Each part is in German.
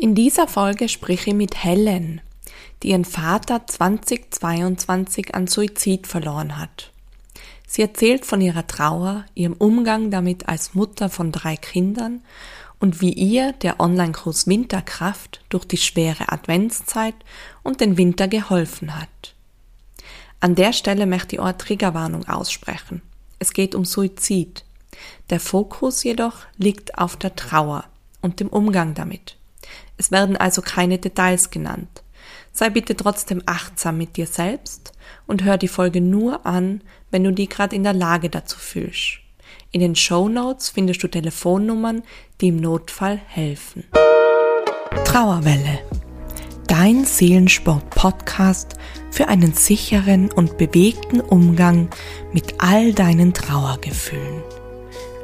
In dieser Folge spreche ich mit Helen, die ihren Vater 2022 an Suizid verloren hat. Sie erzählt von ihrer Trauer, ihrem Umgang damit als Mutter von drei Kindern und wie ihr der Online-Kurs Winterkraft durch die schwere Adventszeit und den Winter geholfen hat. An der Stelle möchte ich auch eine Triggerwarnung aussprechen. Es geht um Suizid. Der Fokus jedoch liegt auf der Trauer und dem Umgang damit. Es werden also keine Details genannt. Sei bitte trotzdem achtsam mit dir selbst und hör die Folge nur an, wenn du die gerade in der Lage dazu fühlst. In den Show Notes findest du Telefonnummern, die im Notfall helfen. Trauerwelle. Dein Seelensport-Podcast für einen sicheren und bewegten Umgang mit all deinen Trauergefühlen.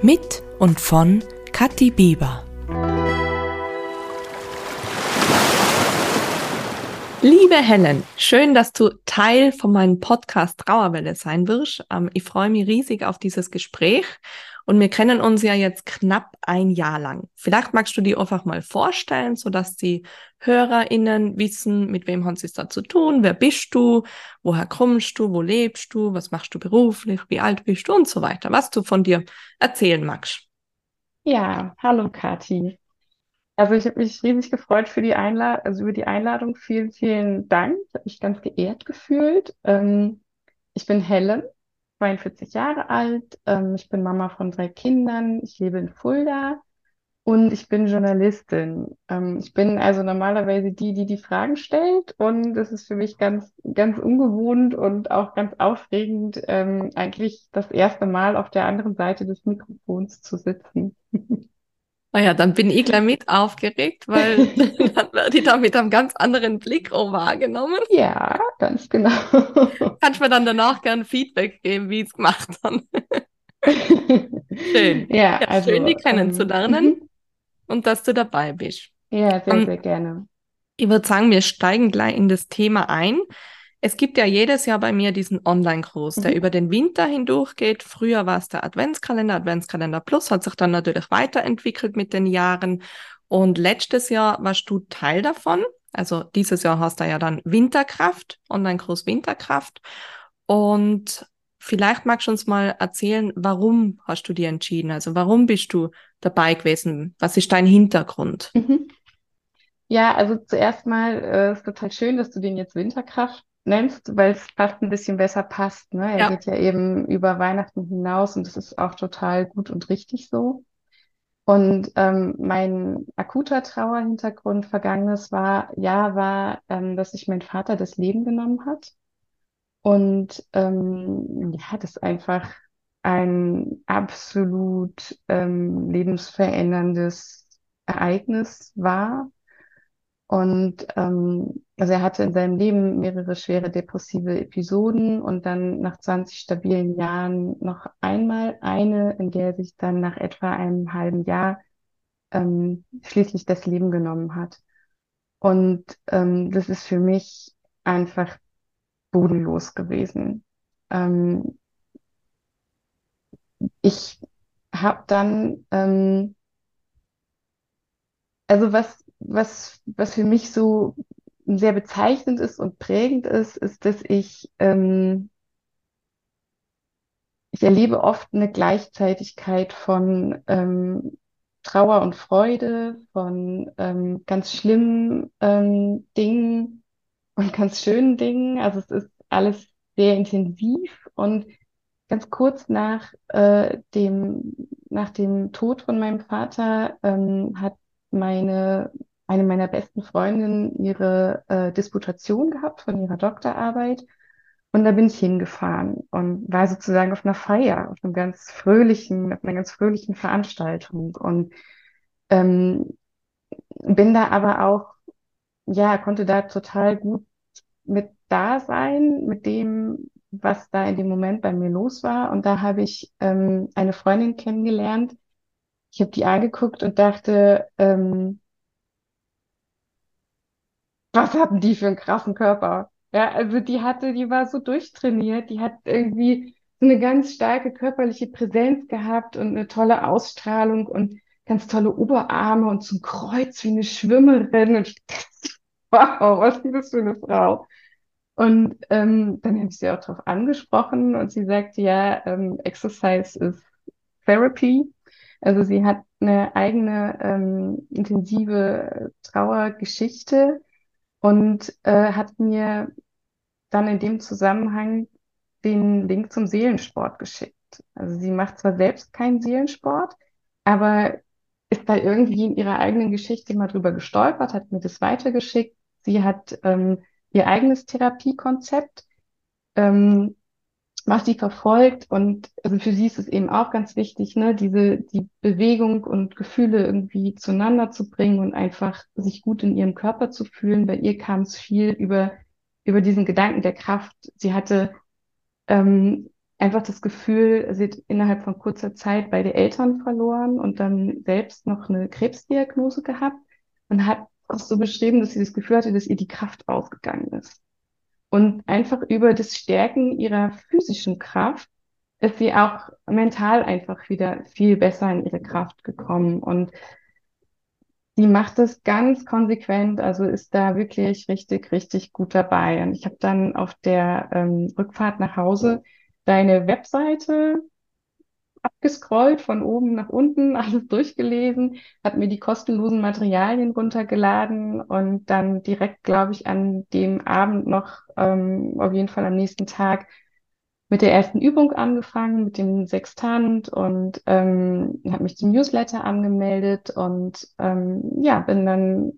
Mit und von Kathi Bieber. Liebe Helen, schön, dass du Teil von meinem Podcast Trauerwelle sein wirst. Ähm, ich freue mich riesig auf dieses Gespräch und wir kennen uns ja jetzt knapp ein Jahr lang. Vielleicht magst du dir einfach mal vorstellen, sodass die HörerInnen wissen, mit wem haben sie es da zu tun, wer bist du, woher kommst du, wo lebst du, was machst du beruflich, wie alt bist du und so weiter, was du von dir erzählen magst. Ja, hallo Kathi. Also ich habe mich riesig gefreut für die Einladung, also über die Einladung. Vielen, vielen Dank. Ich habe mich ganz geehrt gefühlt. Ähm, ich bin Helen, 42 Jahre alt. Ähm, ich bin Mama von drei Kindern. Ich lebe in Fulda und ich bin Journalistin. Ähm, ich bin also normalerweise die, die die Fragen stellt und das ist für mich ganz, ganz ungewohnt und auch ganz aufregend, ähm, eigentlich das erste Mal auf der anderen Seite des Mikrofons zu sitzen. Naja, ah dann bin ich gleich mit aufgeregt, weil dann werde ich da mit einem ganz anderen Blick auch wahrgenommen. Ja, ganz genau. Kannst mir dann danach gern Feedback geben, wie ich es gemacht habe. schön. Ja, ja also, schön, die kennenzulernen ähm, und dass du dabei bist. Ja, sehr, um, sehr gerne. Ich würde sagen, wir steigen gleich in das Thema ein. Es gibt ja jedes Jahr bei mir diesen Online-Kurs, der mhm. über den Winter hindurch geht. Früher war es der Adventskalender, Adventskalender Plus, hat sich dann natürlich weiterentwickelt mit den Jahren. Und letztes Jahr warst du Teil davon. Also dieses Jahr hast du ja dann Winterkraft, Online-Kurs Winterkraft. Und vielleicht magst du uns mal erzählen, warum hast du dir entschieden? Also warum bist du dabei gewesen? Was ist dein Hintergrund? Mhm. Ja, also zuerst mal äh, ist total schön, dass du den jetzt Winterkraft nennst, weil es fast ein bisschen besser passt. Ne? Er ja. geht ja eben über Weihnachten hinaus und das ist auch total gut und richtig so. Und ähm, mein akuter Trauerhintergrund vergangenes war, ja, war, ähm, dass sich mein Vater das Leben genommen hat. Und ähm, ja, das einfach ein absolut ähm, lebensveränderndes Ereignis war, und ähm, also er hatte in seinem Leben mehrere schwere depressive Episoden und dann nach 20 stabilen Jahren noch einmal eine, in der er sich dann nach etwa einem halben Jahr ähm, schließlich das Leben genommen hat. Und ähm, das ist für mich einfach bodenlos gewesen. Ähm, ich habe dann, ähm, also was was, was für mich so sehr bezeichnend ist und prägend ist, ist, dass ich, ähm, ich erlebe oft eine Gleichzeitigkeit von ähm, Trauer und Freude, von ähm, ganz schlimmen ähm, Dingen und ganz schönen Dingen. Also es ist alles sehr intensiv und ganz kurz nach äh, dem nach dem Tod von meinem Vater ähm, hat meine eine meiner besten Freundinnen ihre äh, Disputation gehabt von ihrer Doktorarbeit. Und da bin ich hingefahren und war sozusagen auf einer Feier, auf einem ganz fröhlichen, auf einer ganz fröhlichen Veranstaltung. Und ähm, bin da aber auch, ja, konnte da total gut mit da sein, mit dem, was da in dem Moment bei mir los war. Und da habe ich ähm, eine Freundin kennengelernt. Ich habe die angeguckt und dachte, ähm, was hatten die für einen krassen Körper? Ja, also die hatte, die war so durchtrainiert, die hat irgendwie eine ganz starke körperliche Präsenz gehabt und eine tolle Ausstrahlung und ganz tolle Oberarme und zum Kreuz wie eine Schwimmerin. Und ich dachte, wow, was ist das für eine Frau? Und ähm, dann habe ich sie auch darauf angesprochen und sie sagte, ja, ähm, Exercise is Therapy. Also sie hat eine eigene ähm, intensive Trauergeschichte und äh, hat mir dann in dem Zusammenhang den Link zum Seelensport geschickt. Also sie macht zwar selbst keinen Seelensport, aber ist da irgendwie in ihrer eigenen Geschichte mal drüber gestolpert, hat mir das weitergeschickt. Sie hat ähm, ihr eigenes Therapiekonzept, ähm, was sie verfolgt. Und also für sie ist es eben auch ganz wichtig, ne, diese, die Bewegung und Gefühle irgendwie zueinander zu bringen und einfach sich gut in ihrem Körper zu fühlen. Bei ihr kam es viel über, über diesen Gedanken der Kraft. Sie hatte ähm, einfach das Gefühl, sie hat innerhalb von kurzer Zeit beide Eltern verloren und dann selbst noch eine Krebsdiagnose gehabt und hat auch so beschrieben, dass sie das Gefühl hatte, dass ihr die Kraft ausgegangen ist. Und einfach über das Stärken ihrer physischen Kraft ist sie auch mental einfach wieder viel besser in ihre Kraft gekommen. Und sie macht das ganz konsequent, also ist da wirklich richtig, richtig gut dabei. Und ich habe dann auf der ähm, Rückfahrt nach Hause deine Webseite abgescrollt, von oben nach unten, alles durchgelesen, hat mir die kostenlosen Materialien runtergeladen und dann direkt, glaube ich, an dem Abend noch, ähm, auf jeden Fall am nächsten Tag, mit der ersten Übung angefangen, mit dem Sextant und ähm, habe mich zum Newsletter angemeldet und ähm, ja, bin dann,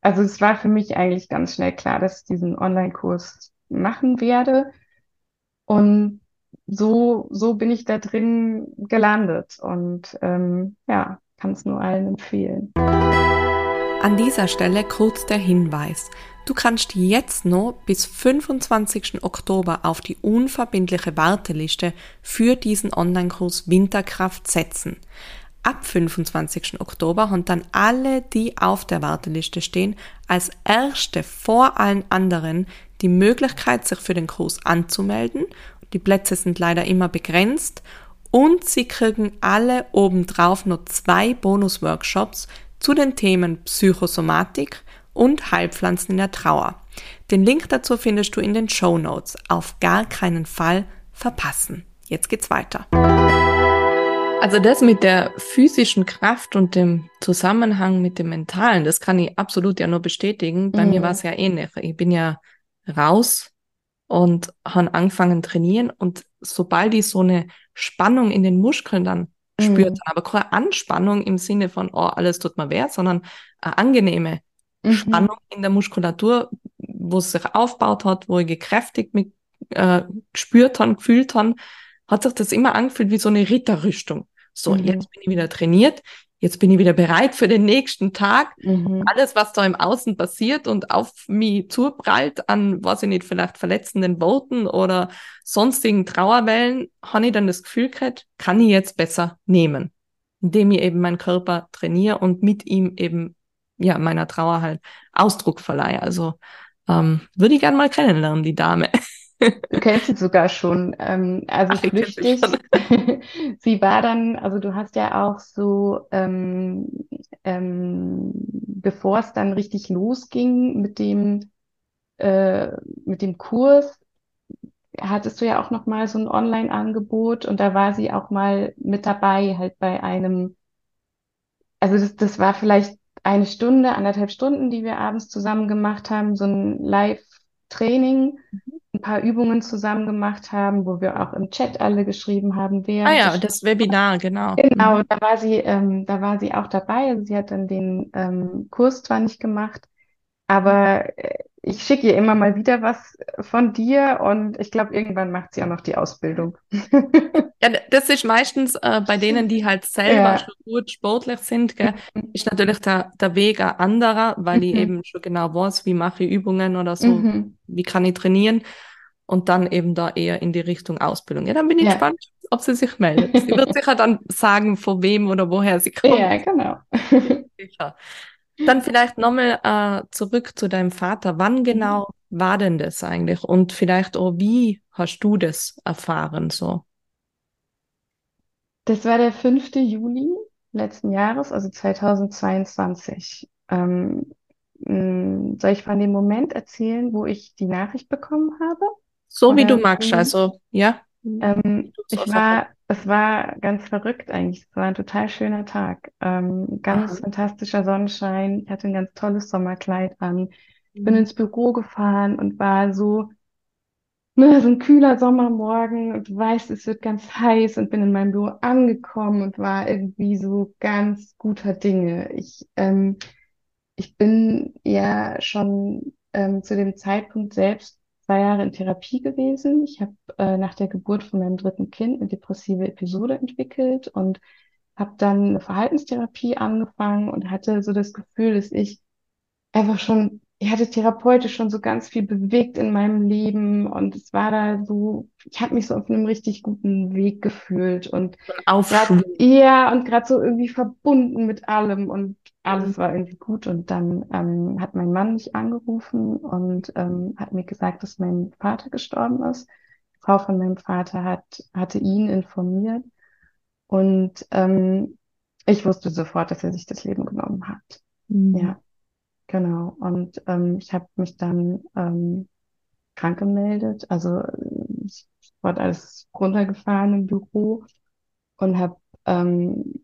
also es war für mich eigentlich ganz schnell klar, dass ich diesen Online-Kurs machen werde. Und so, so bin ich da drin gelandet und ähm, ja, kann es nur allen empfehlen. An dieser Stelle kurz der Hinweis. Du kannst jetzt noch bis 25. Oktober auf die unverbindliche Warteliste für diesen Online-Kurs Winterkraft setzen. Ab 25. Oktober haben dann alle, die auf der Warteliste stehen, als erste vor allen anderen die Möglichkeit, sich für den Kurs anzumelden die Plätze sind leider immer begrenzt und sie kriegen alle obendrauf noch zwei Bonus-Workshops zu den Themen Psychosomatik und Heilpflanzen in der Trauer. Den Link dazu findest du in den Show Notes. Auf gar keinen Fall verpassen. Jetzt geht's weiter. Also das mit der physischen Kraft und dem Zusammenhang mit dem Mentalen, das kann ich absolut ja nur bestätigen. Bei mhm. mir war es ja ähnlich. Ich bin ja raus und haben angefangen trainieren und sobald ich so eine Spannung in den Muskeln dann mhm. spürt, aber keine Anspannung im Sinne von, oh, alles tut mir weh, sondern eine angenehme mhm. Spannung in der Muskulatur, wo es sich aufgebaut hat, wo ich gekräftigt mit äh, gespürt habe, gefühlt habe, hat sich das immer angefühlt wie so eine Ritterrüstung. So, mhm. jetzt bin ich wieder trainiert, jetzt bin ich wieder bereit für den nächsten Tag. Mhm. Alles, was da im Außen passiert und auf mich zuprallt an, weiß ich nicht, vielleicht verletzenden Worten oder sonstigen Trauerwellen, habe ich dann das Gefühl gehabt, kann ich jetzt besser nehmen, indem ich eben meinen Körper trainiere und mit ihm eben, ja, meiner Trauer halt Ausdruck verleihe. Also, ähm, würde ich gerne mal kennenlernen, die Dame. Du kennst sie sogar schon. Ähm, also Ach, flüchtig. sie war dann, also du hast ja auch so, ähm, ähm, bevor es dann richtig losging mit dem, äh, mit dem Kurs, hattest du ja auch noch mal so ein Online-Angebot und da war sie auch mal mit dabei, halt bei einem, also das, das war vielleicht eine Stunde, anderthalb Stunden, die wir abends zusammen gemacht haben, so ein Live-Training. Mhm ein paar Übungen zusammen gemacht haben, wo wir auch im Chat alle geschrieben haben, wer. Ah ja, das Webinar, genau. Genau, mhm. da war sie, ähm, da war sie auch dabei. Sie hat dann den ähm, Kurs zwar nicht gemacht, aber äh, ich schicke ihr immer mal wieder was von dir und ich glaube, irgendwann macht sie auch noch die Ausbildung. ja, das ist meistens äh, bei denen, die halt selber ja. schon gut sportlich sind, gell, ist natürlich der, der Weg ein anderer, weil mhm. ich eben schon genau weiß, wie mache ich Übungen oder so, mhm. wie kann ich trainieren und dann eben da eher in die Richtung Ausbildung. Ja, dann bin ich ja. gespannt, ob sie sich meldet. Sie wird sicher dann sagen, von wem oder woher sie kommt. Ja, genau. Sicher. Dann vielleicht nochmal äh, zurück zu deinem Vater. Wann mhm. genau war denn das eigentlich? Und vielleicht auch, wie hast du das erfahren so? Das war der 5. Juli letzten Jahres, also 2022. Ähm, soll ich von dem Moment erzählen, wo ich die Nachricht bekommen habe? So wie du magst, also ja. Ähm, ich war, es war ganz verrückt eigentlich. Es war ein total schöner Tag. Ähm, ganz Aha. fantastischer Sonnenschein. Ich hatte ein ganz tolles Sommerkleid an. Ich bin Mhm. ins Büro gefahren und war so, ne, so ein kühler Sommermorgen und du weißt, es wird ganz heiß und bin in meinem Büro angekommen und war irgendwie so ganz guter Dinge. Ich, ähm, ich bin ja schon ähm, zu dem Zeitpunkt selbst zwei Jahre in Therapie gewesen. Ich habe äh, nach der Geburt von meinem dritten Kind eine depressive Episode entwickelt und habe dann eine Verhaltenstherapie angefangen und hatte so das Gefühl, dass ich einfach schon, ich hatte therapeutisch schon so ganz viel bewegt in meinem Leben und es war da so, ich habe mich so auf einem richtig guten Weg gefühlt und Aufschwung. ja, und gerade so irgendwie verbunden mit allem und Mhm. alles war irgendwie gut und dann ähm, hat mein Mann mich angerufen und ähm, hat mir gesagt, dass mein Vater gestorben ist. Die Frau von meinem Vater hat, hatte ihn informiert und ähm, ich wusste sofort, dass er sich das Leben genommen hat. Mhm. Ja. Genau. Und ähm, ich habe mich dann ähm, krank gemeldet. Also ich wurde alles runtergefahren im Büro und habe, ähm,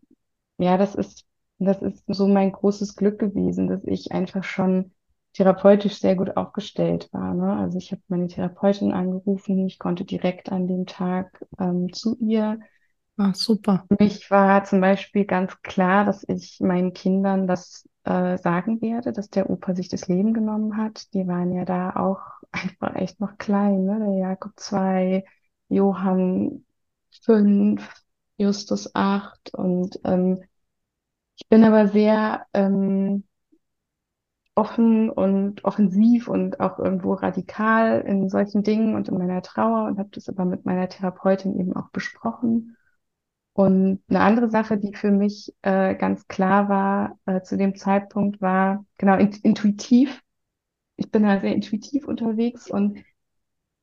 ja, das ist, das ist so mein großes Glück gewesen, dass ich einfach schon therapeutisch sehr gut aufgestellt war. Ne? Also ich habe meine Therapeutin angerufen, ich konnte direkt an dem Tag ähm, zu ihr. Ah, super. Für mich war zum Beispiel ganz klar, dass ich meinen Kindern das äh, sagen werde, dass der Opa sich das Leben genommen hat. Die waren ja da auch einfach echt noch klein, ne? Der Jakob zwei, Johann fünf, Justus acht. Und ähm, ich bin aber sehr ähm, offen und offensiv und auch irgendwo radikal in solchen Dingen und in meiner Trauer und habe das aber mit meiner Therapeutin eben auch besprochen. Und eine andere Sache, die für mich äh, ganz klar war äh, zu dem Zeitpunkt, war genau in, intuitiv. Ich bin da sehr intuitiv unterwegs und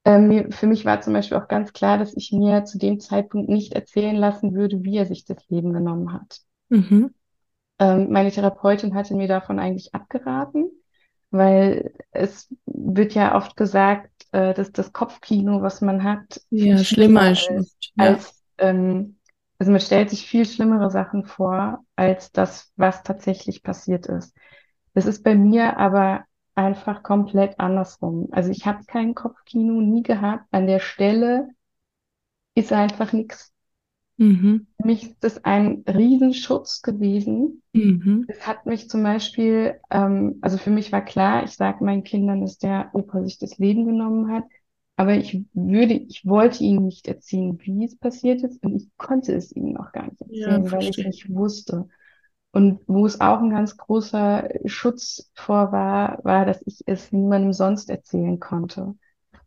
äh, mir, für mich war zum Beispiel auch ganz klar, dass ich mir zu dem Zeitpunkt nicht erzählen lassen würde, wie er sich das Leben genommen hat. Mhm. Ähm, meine Therapeutin hatte mir davon eigentlich abgeraten, weil es wird ja oft gesagt, äh, dass das Kopfkino, was man hat, Ja, schlimmer ist oft. Ja. als, ähm, also man stellt sich viel schlimmere Sachen vor, als das, was tatsächlich passiert ist. Das ist bei mir aber einfach komplett andersrum. Also ich habe kein Kopfkino nie gehabt. An der Stelle ist einfach nichts. Mhm. Für mich ist das ein Riesenschutz gewesen, Mhm. es hat mich zum Beispiel, ähm, also für mich war klar, ich sage meinen Kindern, dass der Opa sich das Leben genommen hat, aber ich würde, ich wollte ihnen nicht erzählen, wie es passiert ist und ich konnte es ihnen auch gar nicht Ja, erzählen, weil ich nicht wusste. Und wo es auch ein ganz großer Schutz vor war, war, dass ich es niemandem sonst erzählen konnte.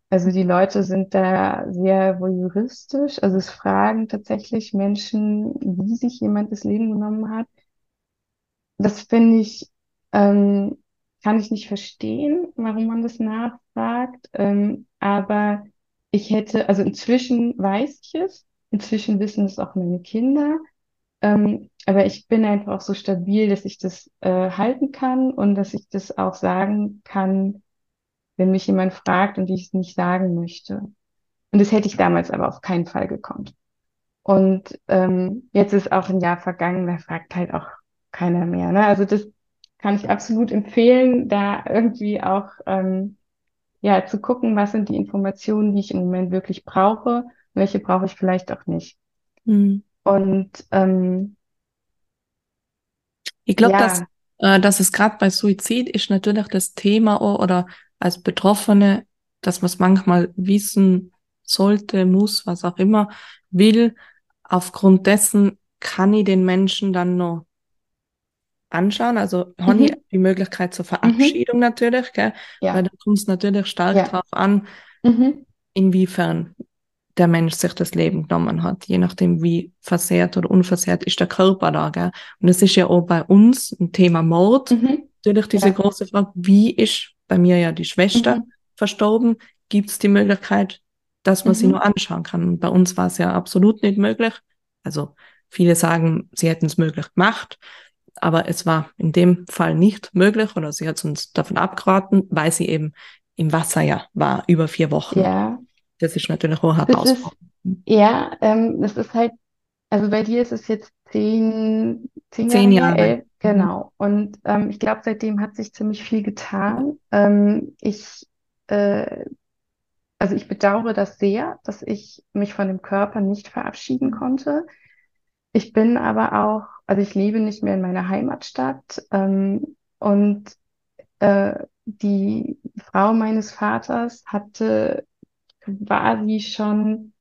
Also die Leute sind da sehr voyeuristisch, also es fragen tatsächlich Menschen, wie sich jemand das Leben genommen hat. Das finde ich, ähm, kann ich nicht verstehen, warum man das nachfragt. Ähm, aber ich hätte, also inzwischen weiß ich es, inzwischen wissen es auch meine Kinder. Ähm, aber ich bin einfach auch so stabil, dass ich das äh, halten kann und dass ich das auch sagen kann, wenn mich jemand fragt und ich es nicht sagen möchte. Und das hätte ich damals aber auf keinen Fall gekonnt. Und ähm, jetzt ist auch ein Jahr vergangen, da fragt halt auch keiner mehr. Ne? Also das kann ich absolut empfehlen, da irgendwie auch ähm, ja zu gucken, was sind die Informationen, die ich im Moment wirklich brauche, welche brauche ich vielleicht auch nicht. Mhm. Und ähm, Ich glaube, dass, ja, äh, dass es gerade bei Suizid ist natürlich das Thema oder als Betroffene, dass man es manchmal wissen sollte, muss, was auch immer, will. Aufgrund dessen kann ich den Menschen dann noch anschauen. Also habe ich mhm, die Möglichkeit zur mhm, Verabschiedung natürlich, gell? Weil ja, da kommt es natürlich stark ja, drauf an, mhm, inwiefern der Mensch sich das Leben genommen hat, je nachdem, wie versehrt oder unversehrt ist der Körper da, gell? Und es ist ja auch bei uns ein Thema Mord. mhm, Natürlich diese ja, große Frage, wie ist bei mir ja die Schwester mhm, verstorben? Gibt es die Möglichkeit, dass man sie mhm, nur anschauen kann? Und bei uns war es ja absolut nicht möglich. Also viele sagen, sie hätten es möglich gemacht, aber es war in dem Fall nicht möglich oder sie hat uns davon abgeraten, weil sie eben im Wasser ja war, über vier Wochen. Ja. Das ist natürlich auch herausfordernd. Ja, ähm, das ist halt, also bei dir ist es jetzt zehn, zehn, Zehn Jahre, Jahre. elf, Mhm. genau. Und ähm, ich glaube, seitdem hat sich ziemlich viel getan. Ähm, ich, äh, also ich bedauere das sehr, dass ich mich von dem Körper nicht verabschieden konnte. Ich bin aber auch, also ich lebe nicht mehr in meiner Heimatstadt, ähm, und äh, die Frau meines Vaters hatte quasi schon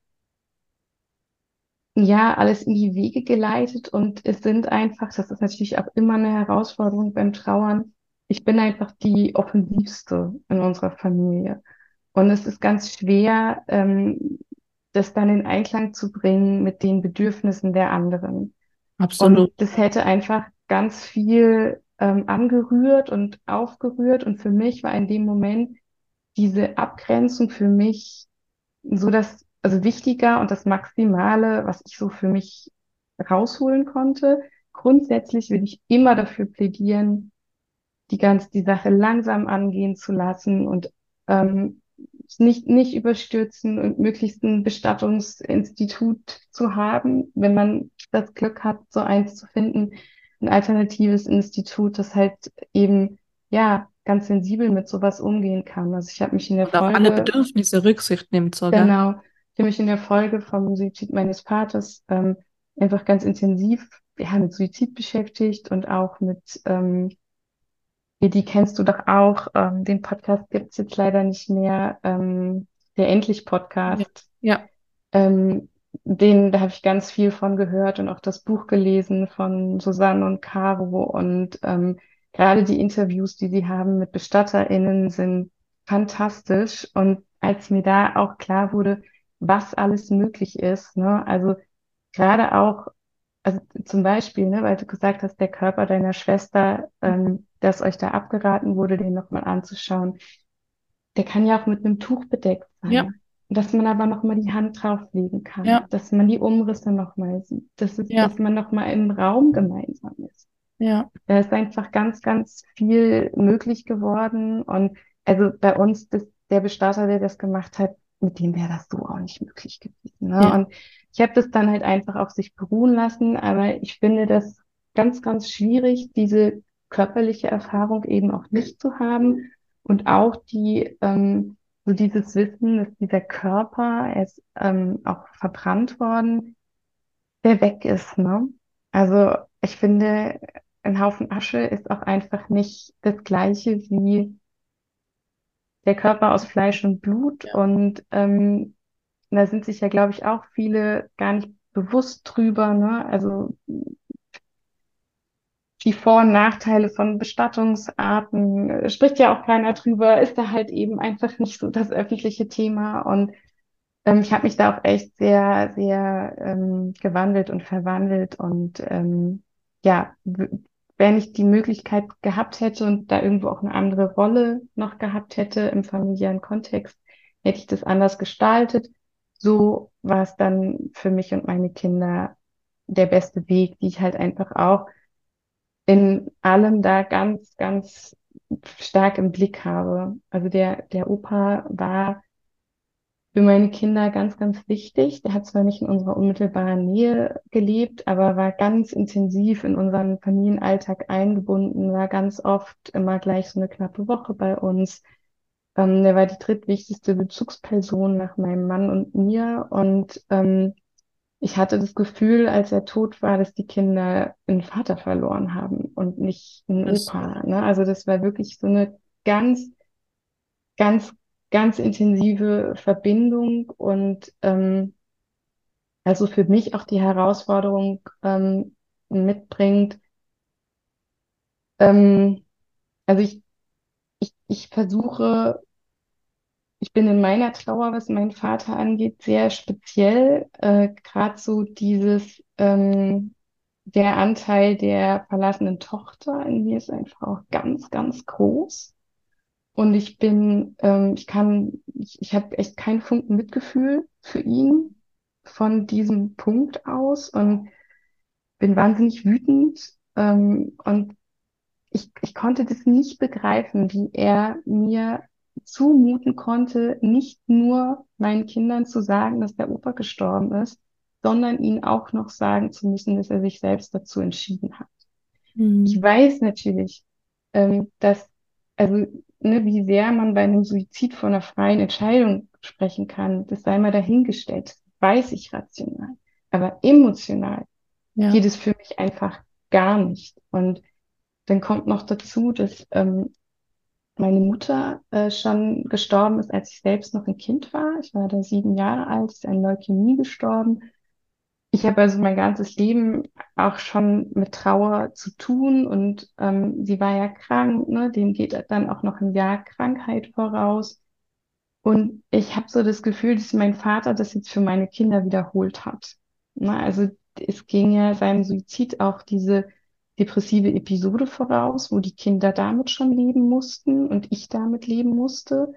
ja alles in die Wege geleitet und es sind einfach, das ist natürlich auch immer eine Herausforderung beim Trauern. Ich bin einfach die offensivste in unserer Familie und es ist ganz schwer, ähm, das dann in Einklang zu bringen mit den Bedürfnissen der anderen. Absolut. Und das hätte einfach ganz viel ähm, angerührt und aufgerührt. Und für mich war in dem Moment diese Abgrenzung für mich so das, also wichtiger und das Maximale, was ich so für mich rausholen konnte. Grundsätzlich würde ich immer dafür plädieren, die ganz, die Sache langsam angehen zu lassen und ähm, nicht, nicht überstürzen und möglichst ein Bestattungsinstitut zu haben, wenn man das Glück hat, so eins zu finden, ein alternatives Institut, das halt eben, ja, ganz sensibel mit sowas umgehen kann. Also ich habe mich in der Und auf alle Folge, Bedürfnisse Rücksicht nimmt sogar. genau, ich habe mich in der Folge vom Suizid meines Vaters ähm, einfach ganz intensiv, ja, mit Suizid beschäftigt und auch mit, ähm, die kennst du doch auch, ähm, den Podcast gibt's jetzt leider nicht mehr, ähm, der Endlich-Podcast. Ja. Ähm, den, da habe ich ganz viel von gehört und auch das Buch gelesen von Susanne und Caro und ähm, gerade die Interviews, die sie haben mit BestatterInnen, sind fantastisch. Und als mir da auch klar wurde, was alles möglich ist, ne, also gerade auch, also zum Beispiel, ne, weil du gesagt hast, der Körper deiner Schwester, ähm, dass euch da abgeraten wurde, den nochmal anzuschauen, der kann ja auch mit einem Tuch bedeckt sein. Ja. Dass man aber nochmal die Hand drauflegen kann, Ja. dass man die Umrisse nochmal sieht, dass es, Ja. dass man nochmal im Raum gemeinsam ist. Ja. Da ist einfach ganz, ganz viel möglich geworden. Und also bei uns, das, der Bestatter, der das gemacht hat, mit dem wäre das so auch nicht möglich gewesen. Ne? Ja. Und ich habe das dann halt einfach auf sich beruhen lassen. Aber ich finde das ganz, ganz schwierig, diese körperliche Erfahrung eben auch nicht zu haben. Und auch die, ähm, so dieses Wissen, dass dieser Körper, er ist ähm, auch verbrannt worden, der weg ist, ne? Also ich finde, ein Haufen Asche ist auch einfach nicht das Gleiche wie der Körper aus Fleisch und Blut. Ja. Und ähm, da sind sich ja, glaube ich, auch viele gar nicht bewusst drüber, ne? Also die Vor- und Nachteile von Bestattungsarten, äh, spricht ja auch keiner drüber, ist da halt eben einfach nicht so das öffentliche Thema. Und ähm, ich habe mich da auch echt sehr, sehr ähm, gewandelt und verwandelt. Und ähm, ja, wenn ich die Möglichkeit gehabt hätte und da irgendwo auch eine andere Rolle noch gehabt hätte im familiären Kontext, hätte ich das anders gestaltet. So war es dann für mich und meine Kinder der beste Weg, die ich halt einfach auch in allem da ganz, ganz stark im Blick habe. Also der, der Opa war für meine Kinder ganz, ganz wichtig. Der hat zwar nicht in unserer unmittelbaren Nähe gelebt, aber war ganz intensiv in unseren Familienalltag eingebunden, war ganz oft immer gleich so eine knappe Woche bei uns. Ähm, der war die drittwichtigste Bezugsperson nach meinem Mann und mir und ähm, ich hatte das Gefühl, als er tot war, dass die Kinder einen Vater verloren haben und nicht einen Das- Opa. Ne? Also das war wirklich so eine ganz, ganz, ganz intensive Verbindung und ähm, also für mich auch die Herausforderung ähm, mitbringt. Ähm, also ich, ich, ich versuche Ich bin in meiner Trauer, was meinen Vater angeht, sehr speziell. Äh, Gerade so dieses, ähm, der Anteil der verlassenen Tochter in mir ist einfach auch ganz, ganz groß. Und ich bin, ähm, ich kann, ich, ich habe echt keinen Funken Mitgefühl für ihn von diesem Punkt aus. Und bin wahnsinnig wütend ähm, und ich, ich konnte das nicht begreifen, wie er mir zumuten konnte, nicht nur meinen Kindern zu sagen, dass der Opa gestorben ist, sondern ihnen auch noch sagen zu müssen, dass er sich selbst dazu entschieden hat. Mhm. Ich weiß natürlich, ähm, dass, also, ne, wie sehr man bei einem Suizid von einer freien Entscheidung sprechen kann, das sei mal dahingestellt, weiß ich rational. Aber emotional ja. geht es für mich einfach gar nicht. Und dann kommt noch dazu, dass ähm, meine Mutter äh, schon gestorben ist, als ich selbst noch ein Kind war. Ich war da sieben Jahre alt, ist an Leukämie gestorben. Ich habe also mein ganzes Leben auch schon mit Trauer zu tun und ähm, sie war ja krank, ne? dem geht dann auch noch ein Jahr Krankheit voraus. Und ich habe so das Gefühl, dass mein Vater das jetzt für meine Kinder wiederholt hat. Ne? Also es ging ja seinem Suizid auch diese depressive Episode voraus, wo die Kinder damit schon leben mussten und ich damit leben musste.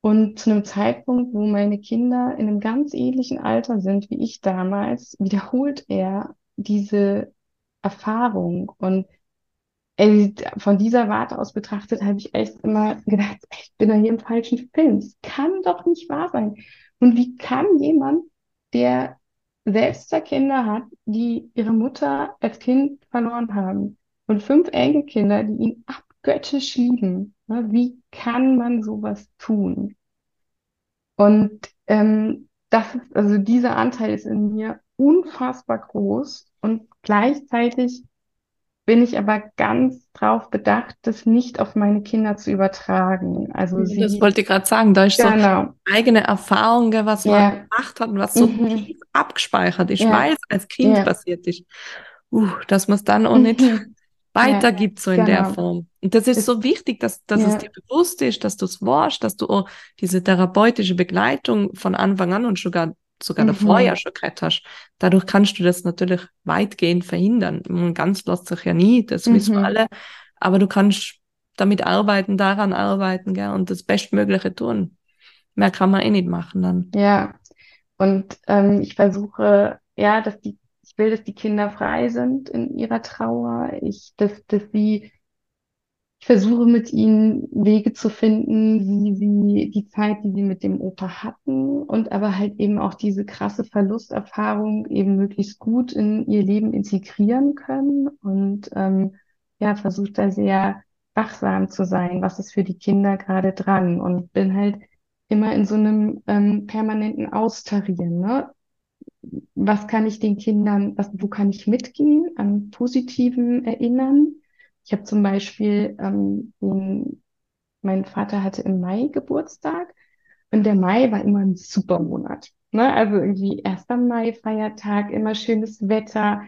Und zu einem Zeitpunkt, wo meine Kinder in einem ganz ähnlichen Alter sind wie ich damals, wiederholt er diese Erfahrung. Und ey, von dieser Warte aus betrachtet, habe ich echt immer gedacht, ich bin da hier im falschen Film. Das kann doch nicht wahr sein. Und wie kann jemand, der selbst zwei Kinder hat, die ihre Mutter als Kind verloren haben und fünf Enkelkinder, die ihn abgöttisch lieben. Wie kann man sowas tun? Und ähm, das ist, also dieser Anteil ist in mir unfassbar groß und gleichzeitig bin ich aber ganz drauf bedacht, das nicht auf meine Kinder zu übertragen. Also sie, das wollte ich gerade sagen, da ist genau. so eigene Erfahrung, was ja. man gemacht hat und was so mhm. tief abgespeichert ist, ja. weil es als Kind ja. passiert ist. Uh, dass man es dann auch nicht mhm. weitergibt, so in genau. der Form. Und das ist, ist so wichtig, dass, dass es dir bewusst ist, dass du es warst, dass du auch diese therapeutische Begleitung von Anfang an und sogar sogar mhm. davor ja schon gehabt hast. Dadurch kannst du das natürlich weitgehend verhindern. Ganz lässt sich ja nie, das mhm. wissen wir alle. Aber du kannst damit arbeiten, daran arbeiten, gell, und das Bestmögliche tun. Mehr kann man eh nicht machen dann. Ja. Und ähm, ich versuche, ja, dass die, ich will, dass die Kinder frei sind in ihrer Trauer. Ich, dass, dass sie versuche mit ihnen Wege zu finden, wie sie die Zeit, die sie mit dem Opa hatten und aber halt eben auch diese krasse Verlusterfahrung eben möglichst gut in ihr Leben integrieren können und ähm, ja, versuche da sehr wachsam zu sein, was ist für die Kinder gerade dran und bin halt immer in so einem ähm, permanenten Austarieren, ne? Was kann ich den Kindern, was, wo kann ich mitgehen an positiven Erinnern? Ich habe zum Beispiel, ähm, den, mein Vater hatte im Mai Geburtstag und der Mai war immer ein super Monat. Ne? Also irgendwie 1. Mai, Feiertag, immer schönes Wetter.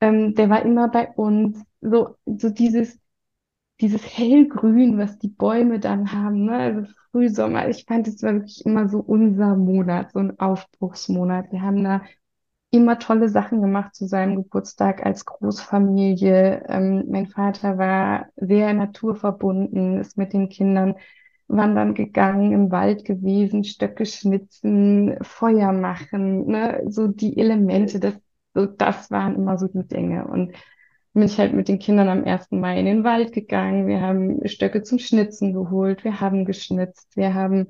Ähm, der war immer bei uns. So, so dieses, dieses hellgrün, was die Bäume dann haben, ne? Also Frühsommer. Ich fand, es war wirklich immer so unser Monat, so ein Aufbruchsmonat. Wir haben da immer tolle Sachen gemacht zu seinem Geburtstag als Großfamilie. Ähm, mein Vater war sehr naturverbunden, ist mit den Kindern wandern gegangen, im Wald gewesen, Stöcke schnitzen, Feuer machen, ne? so die Elemente, das, so, das waren immer so die Dinge. Und bin ich halt mit den Kindern am 1. Mai in den Wald gegangen. Wir haben Stöcke zum Schnitzen geholt, wir haben geschnitzt, wir haben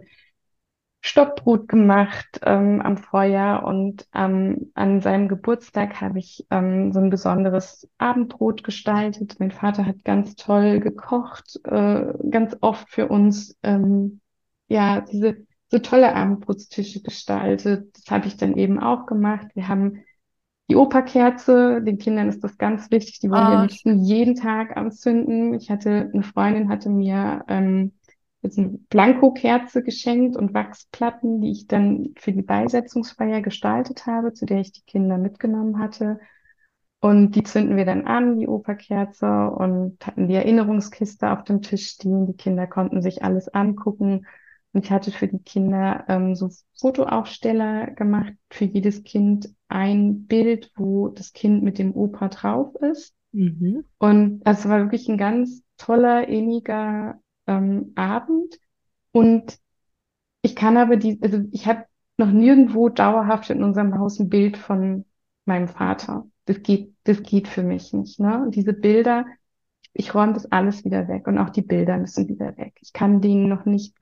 Stockbrot gemacht ähm, am Feuer und ähm, an seinem Geburtstag habe ich ähm, so ein besonderes Abendbrot gestaltet. Mein Vater hat ganz toll gekocht, äh, ganz oft für uns ähm, ja diese so tolle Abendbrotstische gestaltet. Das habe ich dann eben auch gemacht. Wir haben die Operkerze, den Kindern ist das ganz wichtig, die wollen oh. wir am liebsten jeden Tag anzünden. Ich hatte, eine Freundin hatte mir ähm, jetzt eine Blankokerze geschenkt und Wachsplatten, die ich dann für die Beisetzungsfeier gestaltet habe, zu der ich die Kinder mitgenommen hatte. Und die zünden wir dann an, die Operkerze, und hatten die Erinnerungskiste auf dem Tisch stehen. Die Kinder konnten sich alles angucken. Und ich hatte für die Kinder ähm, so Fotoaufsteller gemacht, für jedes Kind ein Bild, wo das Kind mit dem Opa drauf ist. Mhm. Und das war wirklich ein ganz toller, inniger ähm, Abend. Und ich kann aber die, also ich habe noch nirgendwo dauerhaft in unserem Haus ein Bild von meinem Vater. das geht, das geht für mich nicht. Ne? Und diese Bilder, ich räume das alles wieder weg und auch die Bilder müssen wieder weg. Ich kann denen noch nicht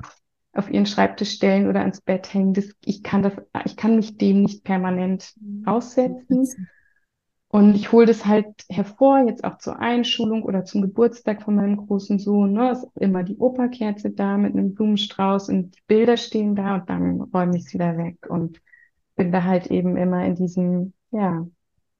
auf ihren Schreibtisch stellen oder ans Bett hängen. Das, ich kann das, ich kann mich dem nicht permanent aussetzen. Und ich hole das halt hervor, jetzt auch zur Einschulung oder zum Geburtstag von meinem großen Sohn. Ne? Ist immer die Operkerze da mit einem Blumenstrauß und die Bilder stehen da und dann räume ich es wieder weg und bin da halt eben immer in diesem, ja,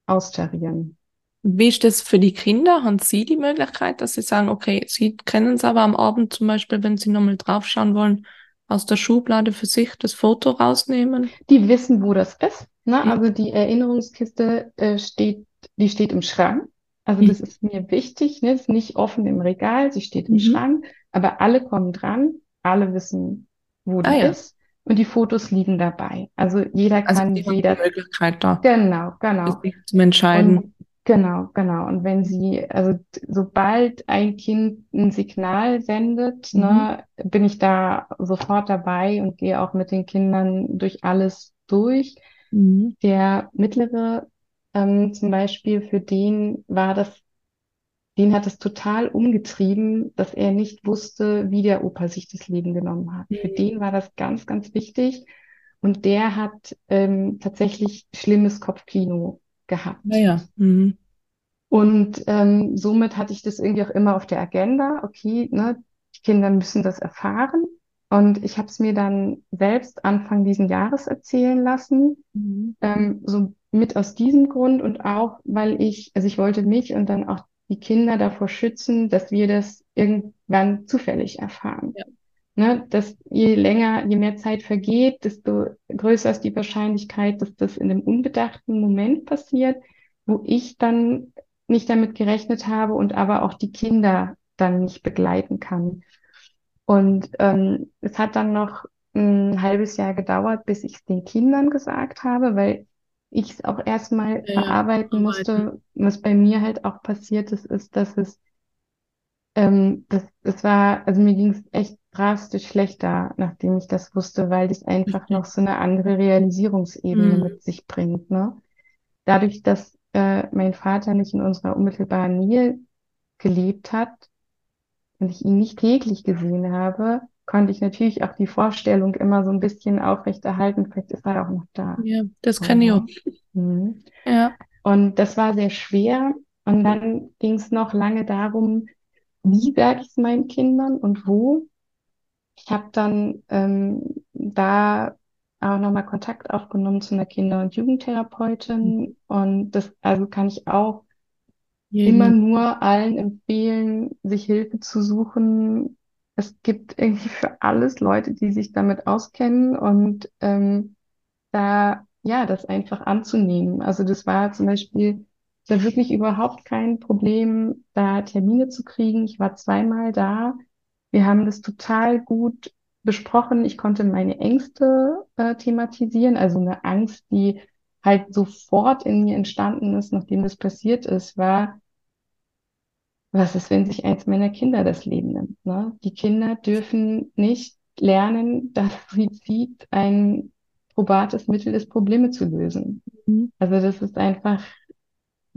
Austarieren. Wie ist das für die Kinder? Haben Sie die Möglichkeit, dass Sie sagen, okay, Sie kennen es aber am Abend zum Beispiel, wenn Sie nochmal draufschauen wollen, aus der Schublade für sich das Foto rausnehmen? Die wissen, wo das ist. Ne? Mhm. Also die Erinnerungskiste äh, steht, die steht im Schrank. Also mhm. das ist mir wichtig, ne? ist nicht offen im Regal, sie steht im mhm. Schrank, aber alle kommen dran, alle wissen, wo die ah, ist. Und die Fotos liegen dabei. Also jeder also kann jeder. Möglichkeit da. Genau, genau. Zum Entscheiden. Und Genau, genau. Und wenn sie, also sobald ein Kind ein Signal sendet, mhm. ne, bin ich da sofort dabei und gehe auch mit den Kindern durch alles durch. Mhm. Der mittlere ähm, zum Beispiel, für den war das, den hat es total umgetrieben, dass er nicht wusste, wie der Opa sich das Leben genommen hat. Mhm. Für den war das ganz, ganz wichtig. Und der hat ähm, tatsächlich schlimmes Kopfkino gehabt. Naja. Mhm. Und ähm, somit hatte ich das irgendwie auch immer auf der Agenda. Okay, ne, die Kinder müssen das erfahren. Und ich habe es mir dann selbst Anfang diesen Jahres erzählen lassen. Mhm. Ähm, so mit aus diesem Grund und auch, weil ich, also ich wollte mich und dann auch die Kinder davor schützen, dass wir das irgendwann zufällig erfahren. Ja. Ne, dass je länger, je mehr Zeit vergeht, desto größer ist die Wahrscheinlichkeit, dass das in einem unbedachten Moment passiert, wo ich dann nicht damit gerechnet habe und aber auch die Kinder dann nicht begleiten kann. Und ähm, es hat dann noch ein halbes Jahr gedauert, bis ich es den Kindern gesagt habe, weil ich es auch erstmal ja, verarbeiten musste. Was bei mir halt auch passiert ist, ist, dass es, ähm, das, es war, also mir ging es echt drastisch schlechter, nachdem ich das wusste, weil das einfach noch so eine andere Realisierungsebene mhm. mit sich bringt. Ne? Dadurch, dass äh, mein Vater nicht in unserer unmittelbaren Nähe gelebt hat und ich ihn nicht täglich gesehen habe, konnte ich natürlich auch die Vorstellung immer so ein bisschen aufrechterhalten, vielleicht ist er auch noch da. Ja, das kann ich auch. Mhm. Ja. Und das war sehr schwer. Und dann ging es noch lange darum, wie sage ich es meinen Kindern und wo. Ich habe dann ähm, da auch nochmal Kontakt aufgenommen zu einer Kinder- und Jugendtherapeutin. Mhm. Und das, also kann ich auch Jeden. immer nur allen empfehlen, sich Hilfe zu suchen. Es gibt irgendwie für alles Leute, die sich damit auskennen und ähm, da ja, das einfach anzunehmen. Also das war zum Beispiel da wirklich überhaupt kein Problem, da Termine zu kriegen. Ich war zweimal da. Wir haben das total gut besprochen. Ich konnte meine Ängste äh, thematisieren, also eine Angst, die halt sofort in mir entstanden ist, nachdem das passiert ist, war, was ist, wenn sich eins meiner Kinder das Leben nimmt? Ne? Die Kinder dürfen nicht lernen, dass Suizid ein probates Mittel ist, Probleme zu lösen. Mhm. Also das ist einfach,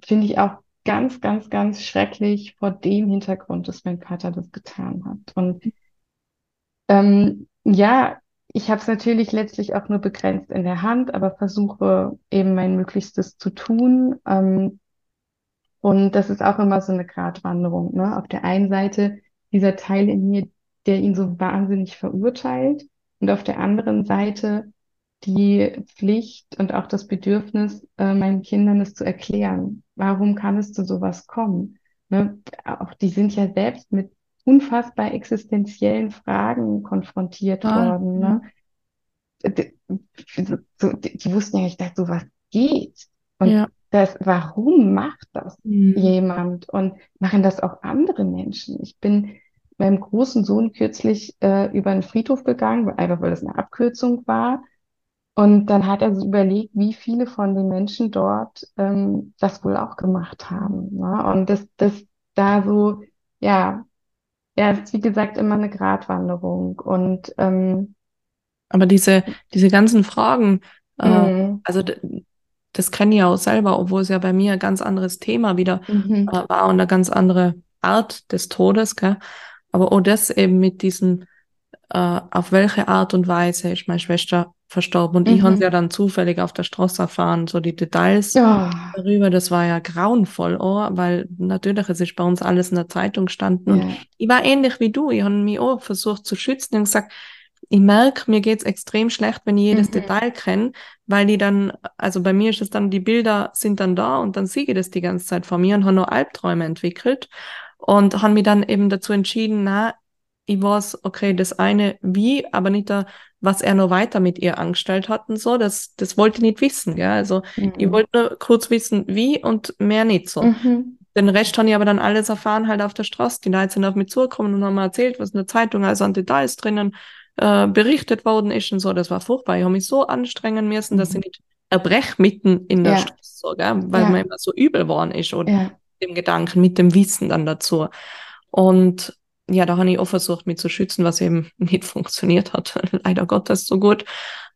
finde ich auch ganz, ganz, ganz schrecklich vor dem Hintergrund, dass mein Vater das getan hat. Und ähm, ja, ich habe es natürlich letztlich auch nur begrenzt in der Hand, aber versuche eben mein Möglichstes zu tun. Ähm, und das ist auch immer so eine Gratwanderung. Ne? Auf der einen Seite dieser Teil in mir, der ihn so wahnsinnig verurteilt, und auf der anderen Seite die Pflicht und auch das Bedürfnis, äh, meinen Kindern es zu erklären. Warum kann es zu sowas kommen? Ne? Auch die sind ja selbst mit unfassbar existenziellen Fragen konfrontiert ah, worden. Ne? Die, so, die, die, wussten ja nicht, dass sowas geht. Und ja. das, warum macht das mhm. jemand? Und machen das auch andere Menschen? Ich bin meinem großen Sohn kürzlich äh, über einen Friedhof gegangen, einfach weil das eine Abkürzung war. Und dann hat er sich überlegt, wie viele von den Menschen dort ähm, das wohl auch gemacht haben. Ne? Und das, das da so, ja, ja, es ist wie gesagt immer eine Gratwanderung. Und ähm, aber diese, diese ganzen Fragen, äh, mhm. also das kenne ich auch selber, obwohl es ja bei mir ein ganz anderes Thema wieder mhm. äh, war und eine ganz andere Art des Todes, gell? Aber auch das eben mit diesem, äh, auf welche Art und Weise ist meine Schwester verstorben. Und mhm. ich habe ja dann zufällig auf der Straße erfahren, so die Details ja. darüber. Das war ja grauenvoll, oh, weil natürlich, es ist bei uns alles in der Zeitung gestanden. Ja. Und ich war ähnlich wie du. Ich habe mich auch versucht zu schützen und gesagt, ich merke, mir geht's extrem schlecht, wenn ich jedes mhm. Detail kenne, weil die dann, also bei mir ist es dann, die Bilder sind dann da und dann sehe ich das die ganze Zeit vor mir und habe nur Albträume entwickelt und habe mich dann eben dazu entschieden, na, ich weiß, okay, das eine wie, aber nicht da, was er noch weiter mit ihr angestellt hat und so, das, das wollte ich nicht wissen, ja. Also mhm. ich wollte nur kurz wissen, wie und mehr nicht so. Mhm. Den Rest habe ich aber dann alles erfahren, halt auf der Straße. Die Leute sind auf mich zugekommen und haben mir erzählt, was in der Zeitung also an Details drinnen äh, berichtet worden ist und so. Das war furchtbar. Ich habe mich so anstrengen müssen, mhm. dass ich nicht erbrech mitten in der ja. Straße, so, gell? weil ja. mir immer so übel geworden ist oder ja. dem Gedanken, mit dem Wissen dann dazu. Und ja, da habe ich auch versucht, mich zu schützen, was eben nicht funktioniert hat. Leider Gottes so gut.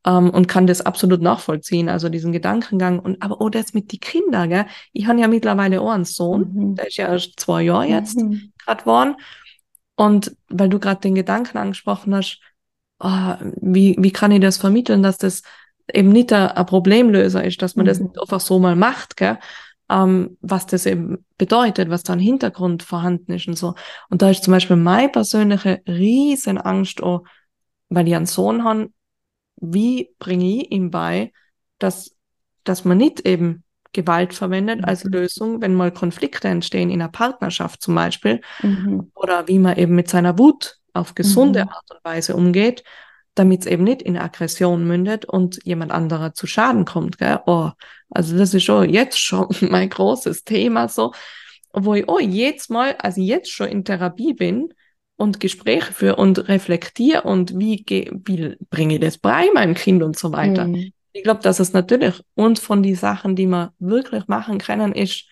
Um, ähm, und kann das absolut nachvollziehen, also diesen Gedankengang. Und aber oh, das mit die Kinder, gell? Ich habe ja mittlerweile auch einen Sohn, mhm. der ist ja erst zwei Jahre jetzt mhm. gerade geworden. Und weil du gerade den Gedanken angesprochen hast, oh, wie, wie kann ich das vermitteln, dass das eben nicht ein, ein Problemlöser ist, dass man mhm. das nicht einfach so mal macht, gell? Ähm, was das eben bedeutet, was da ein Hintergrund vorhanden ist und so. Und da ist zum Beispiel meine persönliche riesen Angst, auch, weil ich einen Sohn habe, wie bringe ich ihm bei, dass, dass man nicht eben Gewalt verwendet mhm. als Lösung, wenn mal Konflikte entstehen in einer Partnerschaft zum Beispiel, mhm. oder wie man eben mit seiner Wut auf gesunde mhm. Art und Weise umgeht, damit es eben nicht in Aggression mündet und jemand anderer zu Schaden kommt. Gell? Oh, also das ist schon jetzt schon mein großes Thema so, wo ich oh jetzt mal, also jetzt schon in Therapie bin und Gespräche führe und reflektiere und wie, wie bringe ich das bei meinem Kind und so weiter. Mhm. Ich glaube, dass es natürlich und von die Sachen, die man wirklich machen können, ist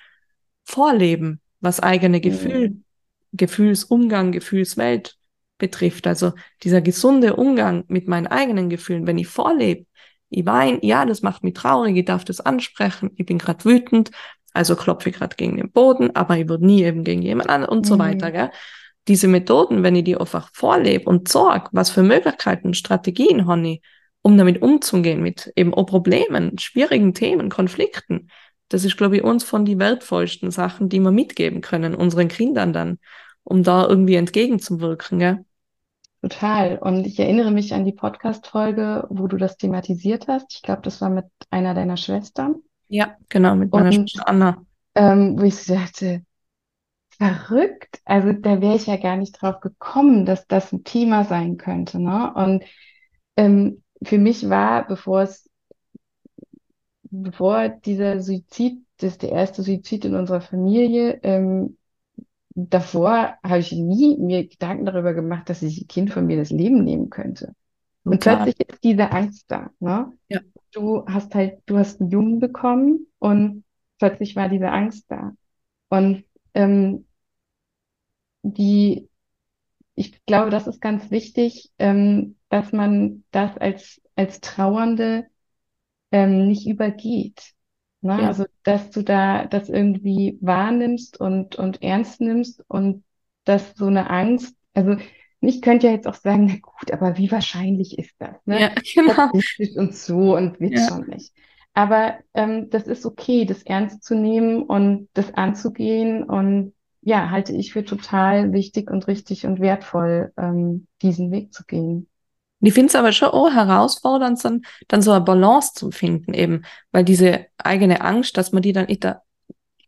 Vorleben, was eigene Gefühl, mhm. Gefühlsumgang, Gefühlswelt betrifft. Also dieser gesunde Umgang mit meinen eigenen Gefühlen, wenn ich vorlebe, ich weine, ja, das macht mich traurig, ich darf das ansprechen, ich bin gerade wütend, also klopfe ich gerade gegen den Boden, aber ich würde nie eben gegen jemand anderen und mhm. so weiter. Gell? Diese Methoden, wenn ich die einfach vorlebe und sorge, was für Möglichkeiten, Strategien habe ich, um damit umzugehen, mit eben auch Problemen, schwierigen Themen, Konflikten, das ist, glaube ich, uns von die wertvollsten Sachen, die wir mitgeben können, unseren Kindern dann, um da irgendwie entgegenzuwirken. Gell? Total. Und ich erinnere mich an die Podcast-Folge, wo du das thematisiert hast. Ich glaube, das war mit einer deiner Schwestern. Ja, genau, mit meiner Und, Schwester Anna. Ähm, wo ich so dachte, verrückt. Also da wäre ich ja gar nicht drauf gekommen, dass das ein Thema sein könnte. Ne? Und ähm, für mich war, bevor es, bevor dieser Suizid, das ist der erste Suizid in unserer Familie, ähm, davor habe ich nie mir Gedanken darüber gemacht, dass sich ein Kind von mir das Leben nehmen könnte. Und Total. plötzlich ist diese Angst da. Ne? Ja. Du hast halt, du hast einen Jungen bekommen und plötzlich war diese Angst da. Und ähm, die, ich glaube, das ist ganz wichtig, ähm, dass man das als, als Trauernde ähm, nicht übergeht. Ne? Ja. Also, dass du da das irgendwie wahrnimmst und, und ernst nimmst und dass so eine Angst, also ich könnte ja jetzt auch sagen, na gut, aber wie wahrscheinlich ist das? Ne? Ja, genau. Das und so und wird ja. schon nicht. Aber ähm, das ist okay, das ernst zu nehmen und das anzugehen und ja, halte ich für total wichtig und richtig und wertvoll, ähm, diesen Weg zu gehen. Ich finde es aber schon auch herausfordernd, dann, dann so eine Balance zu finden eben, weil diese eigene Angst, dass man die dann nicht da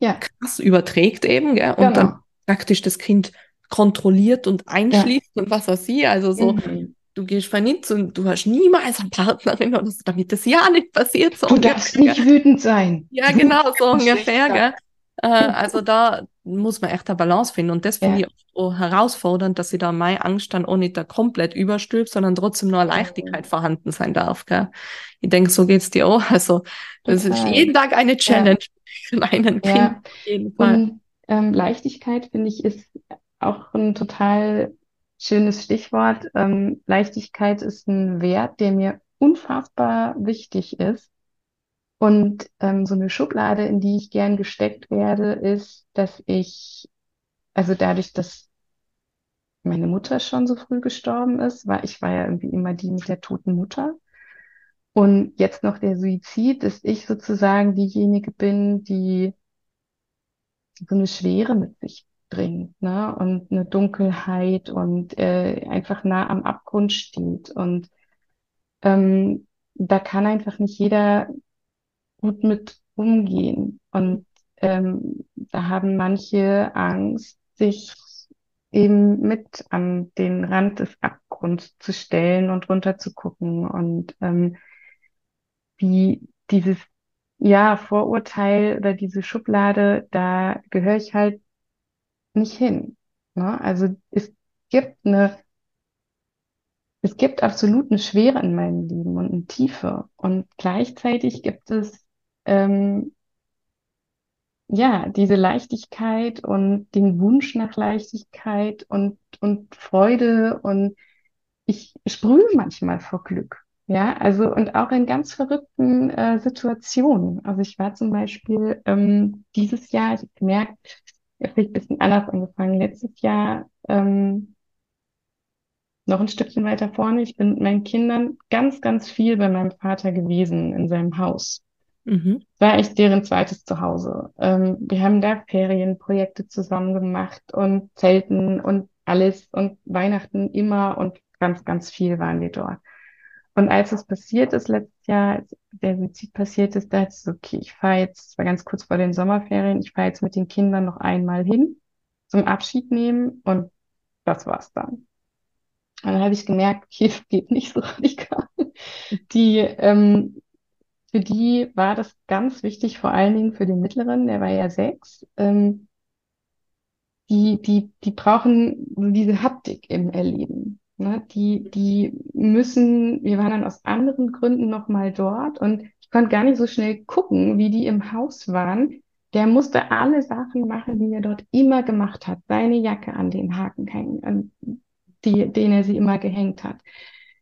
ja. krass überträgt eben, gell? und genau. dann praktisch das Kind kontrolliert und einschließt ja. und was weiß ich, also so, mhm. du gehst vernitzt und du hast niemals eine Partnerin oder so, damit das ja nicht passiert. So du darfst nicht wütend sein. Ja, genau, so ungefähr, gell? Äh, also da muss man echt eine Balance finden. Und das finde ja. ich auch herausfordernd, dass sie da meine Angst dann auch nicht da komplett überstülpt, sondern trotzdem nur Leichtigkeit vorhanden sein darf. Gell? Ich denke, so geht's dir auch. Also das Total. ist jeden Tag eine Challenge ja. für einen Kind. Ja. Fall. Und, ähm, Leichtigkeit, finde ich, ist auch ein total schönes Stichwort. Ähm, Leichtigkeit ist ein Wert, der mir unfassbar wichtig ist. Und ähm, so eine Schublade, in die ich gern gesteckt werde, ist, dass ich, also dadurch, dass meine Mutter schon so früh gestorben ist, war ich war ja irgendwie immer die mit der toten Mutter. Und jetzt noch der Suizid, dass ich sozusagen diejenige bin, die so eine Schwere mit sich bringt, ne? Und eine Dunkelheit und äh, einfach nah am Abgrund steht. Und ähm, da kann einfach nicht jeder gut mit umgehen. Und ähm, da haben manche Angst, sich eben mit an den Rand des Abgrunds zu stellen und runter zu gucken und ähm, wie dieses ja Vorurteil oder diese Schublade, da gehöre ich halt nicht hin. Ne? Also es gibt eine es gibt absolut eine Schwere in meinem Leben und eine Tiefe und gleichzeitig gibt es ähm, ja, diese Leichtigkeit und den Wunsch nach Leichtigkeit und, und Freude und ich sprühe manchmal vor Glück. Ja, also und auch in ganz verrückten äh, Situationen. Also ich war zum Beispiel ähm, dieses Jahr, ich habe gemerkt, ja, vielleicht ein bisschen anders angefangen. Letztes Jahr ähm, noch ein Stückchen weiter vorne. Ich bin mit meinen Kindern ganz, ganz viel bei meinem Vater gewesen in seinem Haus. Mhm. War echt deren zweites Zuhause. Ähm, wir haben da Ferienprojekte zusammen gemacht und Zelten und alles und Weihnachten immer und ganz, ganz viel waren wir dort. Und als es passiert ist, letztes Jahr, als der Suizid passiert ist, da ist es okay, ich fahre jetzt, es war ganz kurz vor den Sommerferien, ich fahre jetzt mit den Kindern noch einmal hin zum Abschied nehmen und das war's dann. Und dann habe ich gemerkt, okay, das geht nicht so radikal. Die ähm, für die war das ganz wichtig, vor allen Dingen für den Mittleren, der war ja sechs. Ähm, die, die, die brauchen diese Haptik im Erleben. Ne? Die, die müssen, wir waren dann aus anderen Gründen nochmal dort und ich konnte gar nicht so schnell gucken, wie die im Haus waren. Der musste alle Sachen machen, die er dort immer gemacht hat. Seine Jacke an den Haken hängen, an die, den er sie immer gehängt hat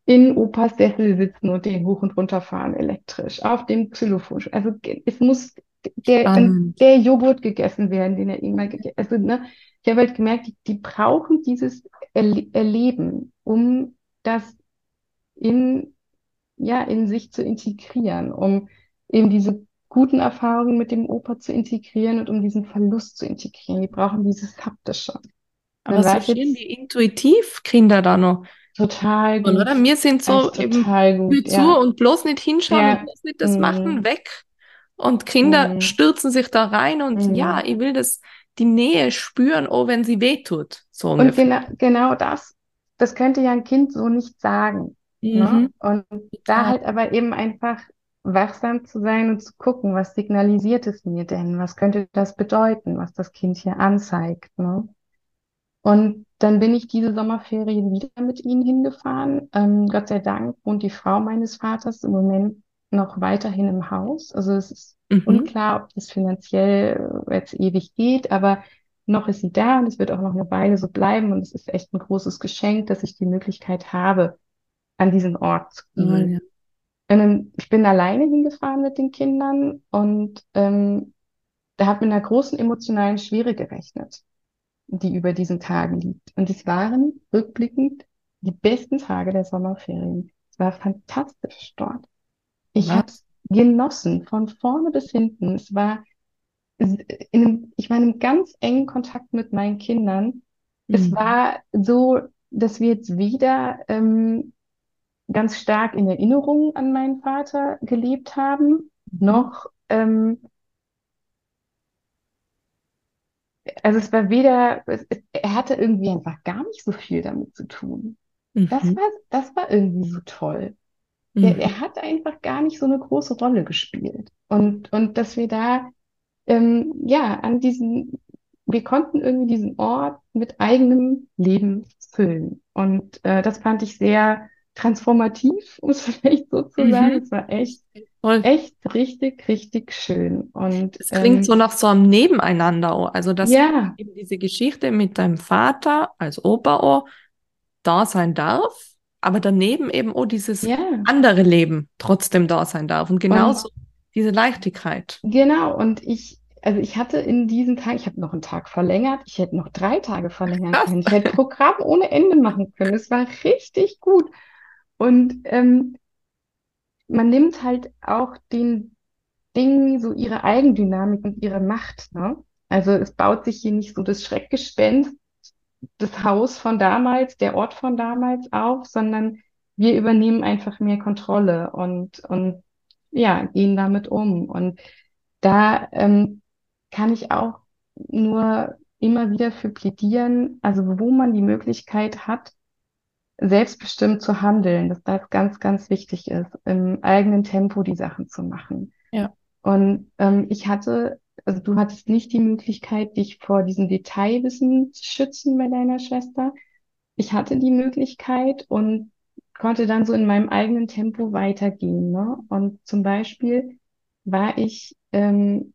in Opas Sessel sitzen und den hoch und runter fahren elektrisch, auf dem Xylophon. Also es muss der, der Joghurt gegessen werden, den er immer gegessen Also ne, ich habe halt gemerkt, die, die brauchen dieses Erle Erleben, um das in, ja, in sich zu integrieren, um eben diese guten Erfahrungen mit dem Opa zu integrieren und um diesen Verlust zu integrieren. Die brauchen dieses Haptische. Aber verstehen die intuitiv Kinder da noch? Total gut. Oder? Wir sind so total gut, Tür zu ja. und bloß nicht hinschauen ja. und bloß nicht das mm. machen, weg. Und Kinder mm. stürzen sich da rein und mm. ja, ich will das, die Nähe spüren, oh, wenn sie wehtut. So und genau, genau das, das könnte ja ein Kind so nicht sagen. Ne? Mhm. Ne? Und da halt aber eben einfach wachsam zu sein und zu gucken, was signalisiert es mir denn? Was könnte das bedeuten, was das Kind hier anzeigt? Ne? Und dann bin ich diese Sommerferien wieder mit ihnen hingefahren. Ähm, Gott sei Dank wohnt die Frau meines Vaters im Moment noch weiterhin im Haus. Also es ist mhm. unklar, ob das finanziell jetzt ewig geht, aber noch ist sie da und es wird auch noch eine Weile so bleiben. Und es ist echt ein großes Geschenk, dass ich die Möglichkeit habe, an diesen Ort zu gehen. Oh, ja. ich bin alleine hingefahren mit den Kindern und ähm, da habe mit einer großen emotionalen Schwere gerechnet die über diesen Tagen liegt. Und es waren rückblickend die besten Tage der Sommerferien. Es war fantastisch dort. Ich habe es genossen, von vorne bis hinten. Es war in einem, ich war in einem ganz engen Kontakt mit meinen Kindern. Mhm. Es war so, dass wir jetzt wieder ähm, ganz stark in Erinnerung an meinen Vater gelebt haben, mhm. noch ähm, also es war weder, es, er hatte irgendwie einfach gar nicht so viel damit zu tun. Mhm. Das war, das war irgendwie so toll. Mhm. Er, er hat einfach gar nicht so eine große Rolle gespielt. Und, und dass wir da, ähm, ja, an diesen, wir konnten irgendwie diesen Ort mit eigenem Leben füllen. Und äh, das fand ich sehr transformativ, um es vielleicht so zu sagen. Mhm. Es war echt Voll. Echt richtig, richtig schön. Und es klingt ähm, so nach so einem Nebeneinander. Also, dass ja. eben diese Geschichte mit deinem Vater als Opa da sein darf, aber daneben eben auch dieses ja. andere Leben trotzdem da sein darf. Und genauso und, diese Leichtigkeit. Genau, und ich, also ich hatte in diesen Tagen, ich habe noch einen Tag verlängert, ich hätte noch drei Tage verlängern Krass. können. Ich hätte Programm ohne Ende machen können. Es war richtig gut. Und ähm, man nimmt halt auch den Dingen so ihre Eigendynamik und ihre Macht, ne? Also es baut sich hier nicht so das Schreckgespenst, das Haus von damals, der Ort von damals auf, sondern wir übernehmen einfach mehr Kontrolle und, und ja, gehen damit um. Und da ähm, kann ich auch nur immer wieder für plädieren, also wo man die Möglichkeit hat, selbstbestimmt zu handeln, dass das ganz, ganz wichtig ist, im eigenen Tempo die Sachen zu machen. Ja. Und ähm, ich hatte, also du hattest nicht die Möglichkeit, dich vor diesem Detailwissen zu schützen bei deiner Schwester. Ich hatte die Möglichkeit und konnte dann so in meinem eigenen Tempo weitergehen. Ne? Und zum Beispiel war ich, ähm,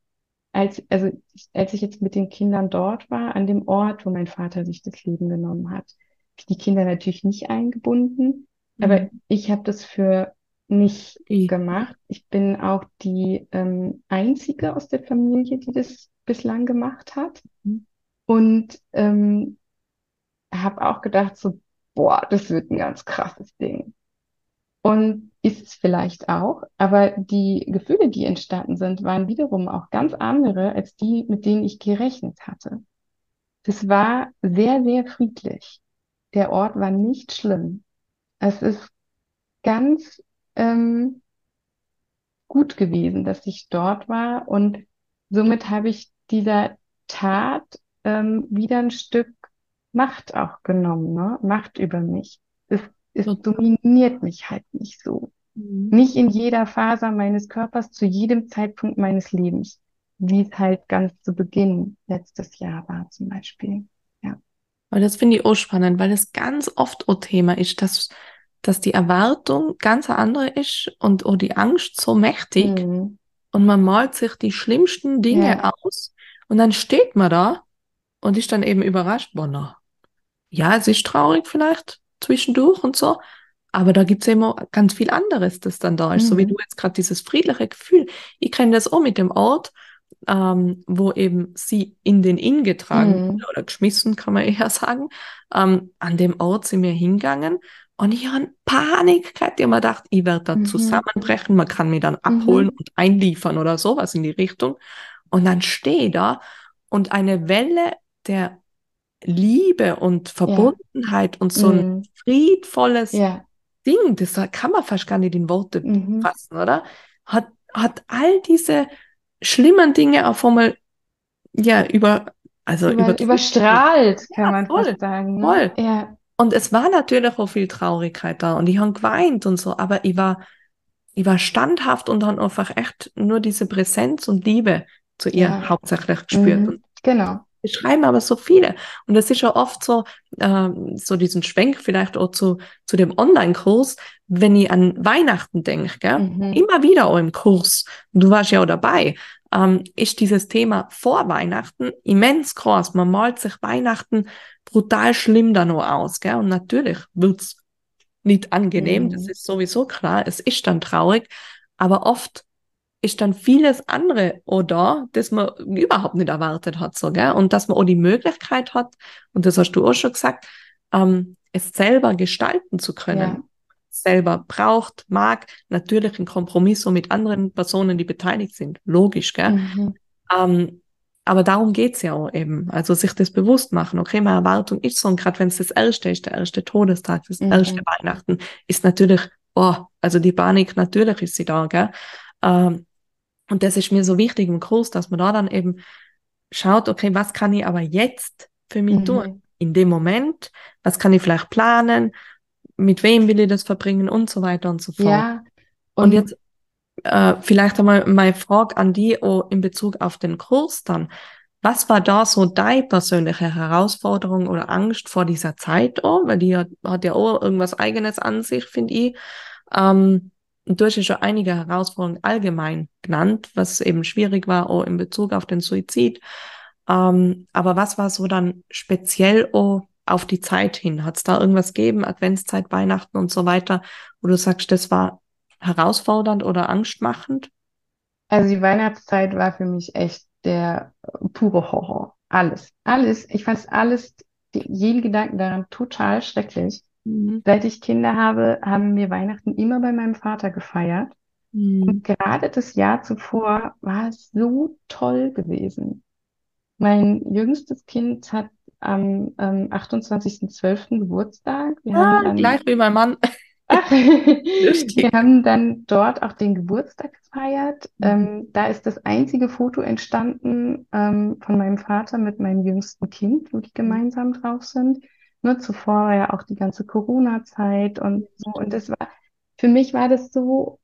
als, also als ich jetzt mit den Kindern dort war, an dem Ort, wo mein Vater sich das Leben genommen hat, die Kinder natürlich nicht eingebunden, aber Mhm. ich habe das für mich Die- gemacht. Ich bin auch die ähm, einzige aus der Familie, die das bislang gemacht hat. Mhm. Und ähm, habe auch gedacht, so, boah, das wird ein ganz krasses Ding. Und ist es vielleicht auch, aber die Gefühle, die entstanden sind, waren wiederum auch ganz andere als die, mit denen ich gerechnet hatte. Das war sehr, sehr friedlich. Der Ort war nicht schlimm. Es ist ganz ähm, gut gewesen, dass ich dort war und somit habe ich dieser Tat ähm, wieder ein Stück Macht auch genommen, ne? Macht über mich. Es, es dominiert mich halt nicht so. Mhm. Nicht in jeder Faser meines Körpers, zu jedem Zeitpunkt meines Lebens, wie es halt ganz zu Beginn letztes Jahr war zum Beispiel. Aber das finde ich auch spannend, weil es ganz oft auch Thema ist, dass, dass die Erwartung ganz andere ist und auch die Angst so mächtig Mhm. und man malt sich die schlimmsten Dinge Ja. aus und dann steht man da und ist dann eben überrascht, boah, na, ja, es ist traurig vielleicht zwischendurch und so, aber da gibt's eben auch ganz viel anderes, das dann da ist, so wie Mhm. du jetzt gerade dieses friedliche Gefühl. Ich kenne das auch mit dem Ort, ähm, wo eben sie in den Inn getragen Mhm. oder geschmissen, kann man eher sagen. Ähm, an dem Ort sind wir hingegangen und ich habe Panik gehabt. Ich habe mir gedacht, ich werde da Mhm. zusammenbrechen, man kann mich dann abholen und einliefern oder sowas in die Richtung. Und dann stehe ich da und eine Welle der Liebe und Verbundenheit und so ein Mhm. friedvolles Ja. Ding, das kann man fast gar nicht in Worte Mhm. fassen, oder? Hat, hat all diese schlimmen Dinge auf einmal, ja, über, also Über, überstrahlt, kann Ja, man voll, fast sagen, ne? voll. Ja. Und es war natürlich auch viel Traurigkeit da und ich habe geweint und so, aber ich war, ich war standhaft und dann einfach echt nur diese Präsenz und Liebe zu ihr Ja. hauptsächlich gespürt. Mhm. Genau. wir schreiben aber so viele. Und das ist ja oft so, ähm, so diesen Schwenk vielleicht auch zu, zu dem Online-Kurs, wenn ich an Weihnachten denke, gell? Mhm. Immer wieder auch im Kurs, du warst ja auch dabei, ähm, ist dieses Thema vor Weihnachten immens groß. Man malt sich Weihnachten brutal schlimm da noch aus, gell? Und natürlich wird's nicht angenehm, das Mhm. ist sowieso klar, es ist dann traurig, aber oft ist dann vieles andere da, das man überhaupt nicht erwartet hat, so, gell? Und dass man auch die Möglichkeit hat, und das hast du auch schon gesagt, ähm, es selber gestalten zu können. Ja. Selber braucht, mag, natürlich ein Kompromiss so mit anderen Personen, die beteiligt sind. Logisch, gell? Mhm. Ähm, aber darum geht's ja auch eben. Also sich das bewusst machen. Okay, meine Erwartung ist so, und gerade wenn es das erste ist, der erste Todestag, das Mhm. erste Weihnachten, ist natürlich, oh, also die Panik, natürlich ist sie da, gell? Ähm, und das ist mir so wichtig im Kurs, dass man da dann eben schaut, okay, was kann ich aber jetzt für mich tun? Mhm. In dem Moment, was kann ich vielleicht planen? Mit wem will ich das verbringen und so weiter und so fort. Ja. Und jetzt äh, vielleicht einmal meine Frage an die auch in Bezug auf den Kurs dann. Was war da so deine persönliche Herausforderung oder Angst vor dieser Zeit auch? Weil die hat, hat ja auch irgendwas Eigenes an sich, finde ich. Ähm, und du hast ja schon einige Herausforderungen allgemein genannt, was eben schwierig war, auch in Bezug auf den Suizid. Ähm, aber was war so dann speziell auch auf die Zeit hin? Hat es da irgendwas gegeben, Adventszeit, Weihnachten und so weiter, wo du sagst, das war herausfordernd oder angstmachend? Also die Weihnachtszeit war für mich echt der pure Horror. Alles, alles. Ich fand alles, jeden Gedanken daran total schrecklich. Mhm. Seit ich Kinder habe, haben wir Weihnachten immer bei meinem Vater gefeiert. Mhm. Und gerade das Jahr zuvor war es so toll gewesen. Mein jüngstes Kind hat am ähm, 28.12. Geburtstag. Wir ah, dann, gleich wie mein Mann. wir haben dann dort auch den Geburtstag gefeiert. Mhm. Ähm, da ist das einzige Foto entstanden ähm, von meinem Vater mit meinem jüngsten Kind, wo die gemeinsam drauf sind. Nur zuvor war ja auch die ganze Corona-Zeit und so. Und das war, für mich war das so,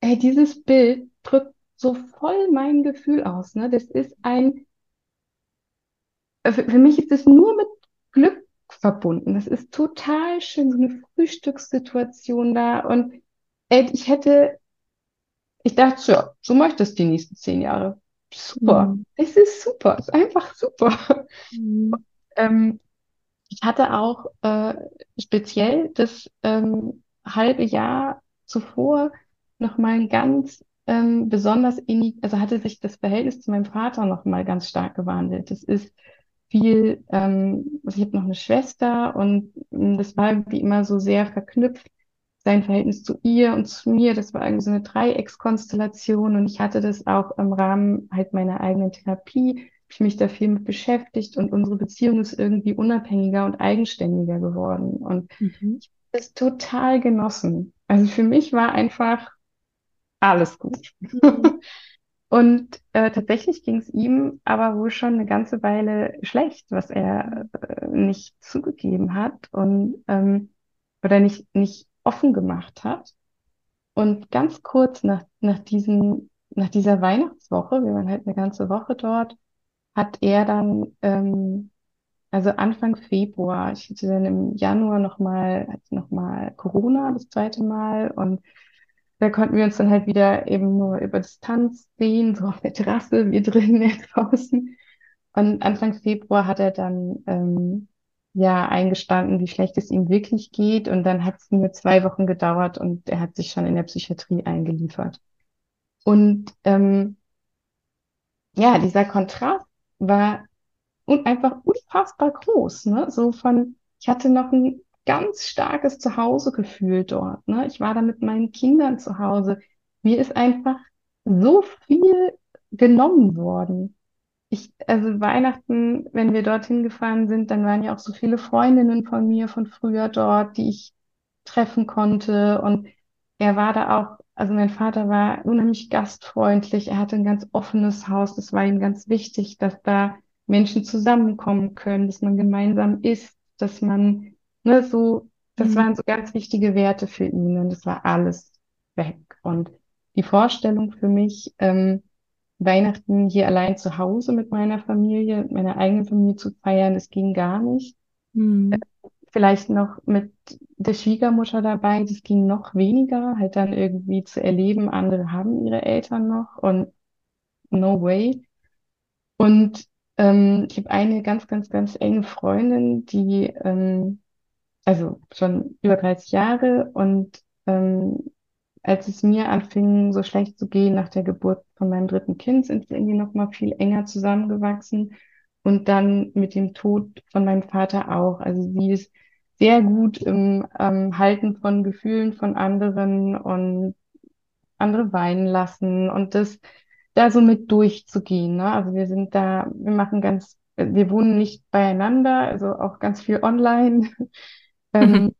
ey, dieses Bild drückt so voll mein Gefühl aus. Ne? Das ist ein, für, für mich ist es nur mit Glück verbunden. Das ist total schön, so eine Frühstückssituation da. Und ey, ich hätte, ich dachte, ja, so mache ich das die nächsten zehn Jahre. Super. Mhm. Es ist super. Es ist einfach super. Mhm. Ähm, ich hatte auch äh, speziell das ähm, halbe Jahr zuvor nochmal ein ganz ähm, besonders innig, also hatte sich das Verhältnis zu meinem Vater nochmal ganz stark gewandelt. Das ist viel, ähm, also ich habe noch eine Schwester und ähm, das war wie immer so sehr verknüpft, sein Verhältnis zu ihr und zu mir. Das war irgendwie so eine Dreieckskonstellation und ich hatte das auch im Rahmen halt meiner eigenen Therapie, ich mich da viel mit beschäftigt und unsere Beziehung ist irgendwie unabhängiger und eigenständiger geworden und mhm. ich habe das total genossen. Also für mich war einfach alles gut. Mhm. Und äh, tatsächlich ging es ihm aber wohl schon eine ganze Weile schlecht, was er äh, nicht zugegeben hat und ähm, oder nicht, nicht offen gemacht hat. Und ganz kurz nach, nach, diesen, nach dieser Weihnachtswoche, wir waren halt eine ganze Woche dort, hat er dann, ähm, also Anfang Februar, ich hatte dann im Januar nochmal, noch mal Corona das zweite Mal und da konnten wir uns dann halt wieder eben nur über Distanz sehen, so auf der Terrasse, wir drinnen, er draußen. Und Anfang Februar hat er dann ähm, ja eingestanden, wie schlecht es ihm wirklich geht. Und dann hat es nur zwei Wochen gedauert und er hat sich schon in der Psychiatrie eingeliefert. Und ähm, ja, dieser Kontrast war und einfach unfassbar groß, ne? So von, ich hatte noch ein ganz starkes Zuhausegefühl dort. Ne? Ich war da mit meinen Kindern zu Hause. Mir ist einfach so viel genommen worden. Ich, also Weihnachten, wenn wir dorthin gefahren sind, dann waren ja auch so viele Freundinnen von mir von früher dort, die ich treffen konnte. Und er war da auch, also mein Vater war unheimlich gastfreundlich. Er hatte ein ganz offenes Haus. Das war ihm ganz wichtig, dass da Menschen zusammenkommen können, dass man gemeinsam isst, dass man Ne, so, das mhm. waren so ganz wichtige Werte für ihn und das war alles weg. Und die Vorstellung für mich, ähm, Weihnachten hier allein zu Hause mit meiner Familie, mit meiner eigenen Familie zu feiern, das ging gar nicht. Mhm. Äh, vielleicht noch mit der Schwiegermutter dabei, das ging noch weniger, halt dann irgendwie zu erleben, andere haben ihre Eltern noch und no way. Und ähm, ich habe eine ganz, ganz, ganz enge Freundin, die ähm, also schon über 30 Jahre und ähm, als es mir anfing, so schlecht zu gehen nach der Geburt von meinem dritten Kind, sind wir irgendwie noch mal viel enger zusammengewachsen und dann mit dem Tod von meinem Vater auch. Also sie ist sehr gut im ähm, Halten von Gefühlen von anderen und andere weinen lassen und das da so mit durchzugehen. Ne? Also wir sind da, wir machen ganz, wir wohnen nicht beieinander, also auch ganz viel online. Ähm,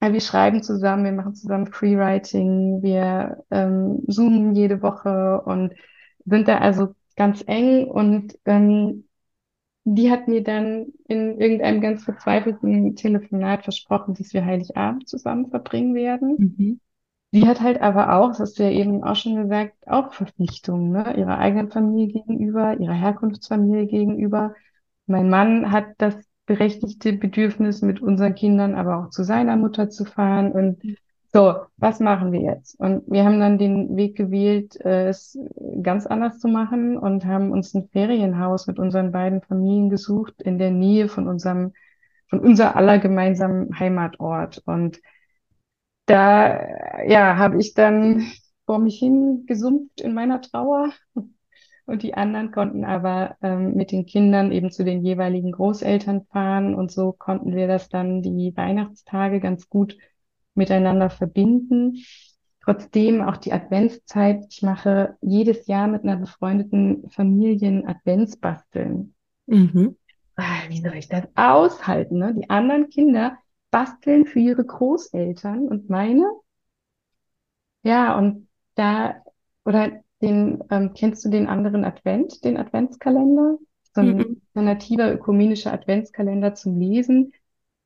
mhm. Wir schreiben zusammen, wir machen zusammen Freewriting, wir ähm, zoomen jede Woche und sind da also ganz eng und ähm, die hat mir dann in irgendeinem ganz verzweifelten Telefonat versprochen, dass wir Heiligabend zusammen verbringen werden. Mhm. Die hat halt aber auch, das hast du ja eben auch schon gesagt, auch Verpflichtungen, ne? ihrer eigenen Familie gegenüber, ihrer Herkunftsfamilie gegenüber. Mein Mann hat das berechtigte Bedürfnis, mit unseren Kindern aber auch zu seiner Mutter zu fahren. Und so, was machen wir jetzt? Und wir haben dann den Weg gewählt, äh, es ganz anders zu machen und haben uns ein Ferienhaus mit unseren beiden Familien gesucht in der Nähe von unserem, von unser aller gemeinsamen Heimatort. Und da, ja, habe ich dann vor mich hin gesumpft in meiner Trauer. Und die anderen konnten aber ähm, mit den Kindern eben zu den jeweiligen Großeltern fahren. Und so konnten wir das dann die Weihnachtstage ganz gut miteinander verbinden. Trotzdem auch die Adventszeit. Ich mache jedes Jahr mit einer befreundeten Familie ein Adventsbasteln. Mhm. Ah, wie soll ich das aushalten? Ne? Die anderen Kinder basteln für ihre Großeltern und meine. Ja, und da, oder den, ähm, kennst du den anderen Advent, den Adventskalender? So ein mhm. alternativer ökumenischer Adventskalender zum Lesen.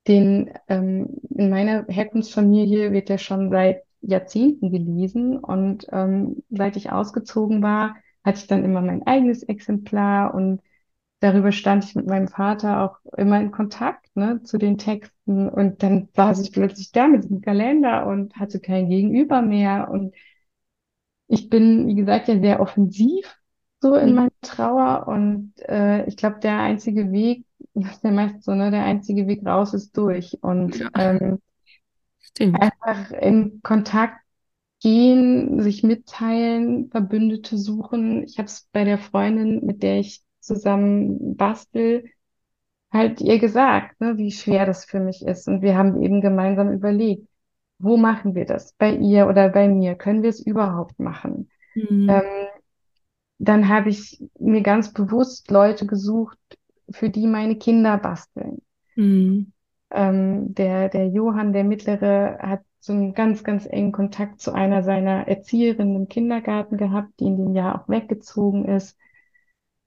Den ähm, in meiner Herkunftsfamilie wird der schon seit Jahrzehnten gelesen und ähm, seit ich ausgezogen war, hatte ich dann immer mein eigenes Exemplar und darüber stand ich mit meinem Vater auch immer in Kontakt ne, zu den Texten und dann saß ich plötzlich da mit dem Kalender und hatte kein Gegenüber mehr und ich bin, wie gesagt, ja sehr offensiv so in mhm. meiner Trauer und äh, ich glaube, der einzige Weg, das ist ja meist so, ne, der einzige Weg raus ist durch und ja. ähm, Stimmt. Einfach in Kontakt gehen, sich mitteilen, Verbündete suchen. Ich habe es bei der Freundin, mit der ich zusammen bastel, halt ihr gesagt, ne, wie schwer das für mich ist. Und wir haben eben gemeinsam überlegt, wo machen wir das? Bei ihr oder bei mir? Können wir es überhaupt machen? Mhm. Ähm, dann habe ich mir ganz bewusst Leute gesucht, für die meine Kinder basteln. Mhm. Ähm, der, der Johann, der Mittlere, hat so einen ganz, ganz engen Kontakt zu einer seiner Erzieherinnen im Kindergarten gehabt, die in dem Jahr auch weggezogen ist.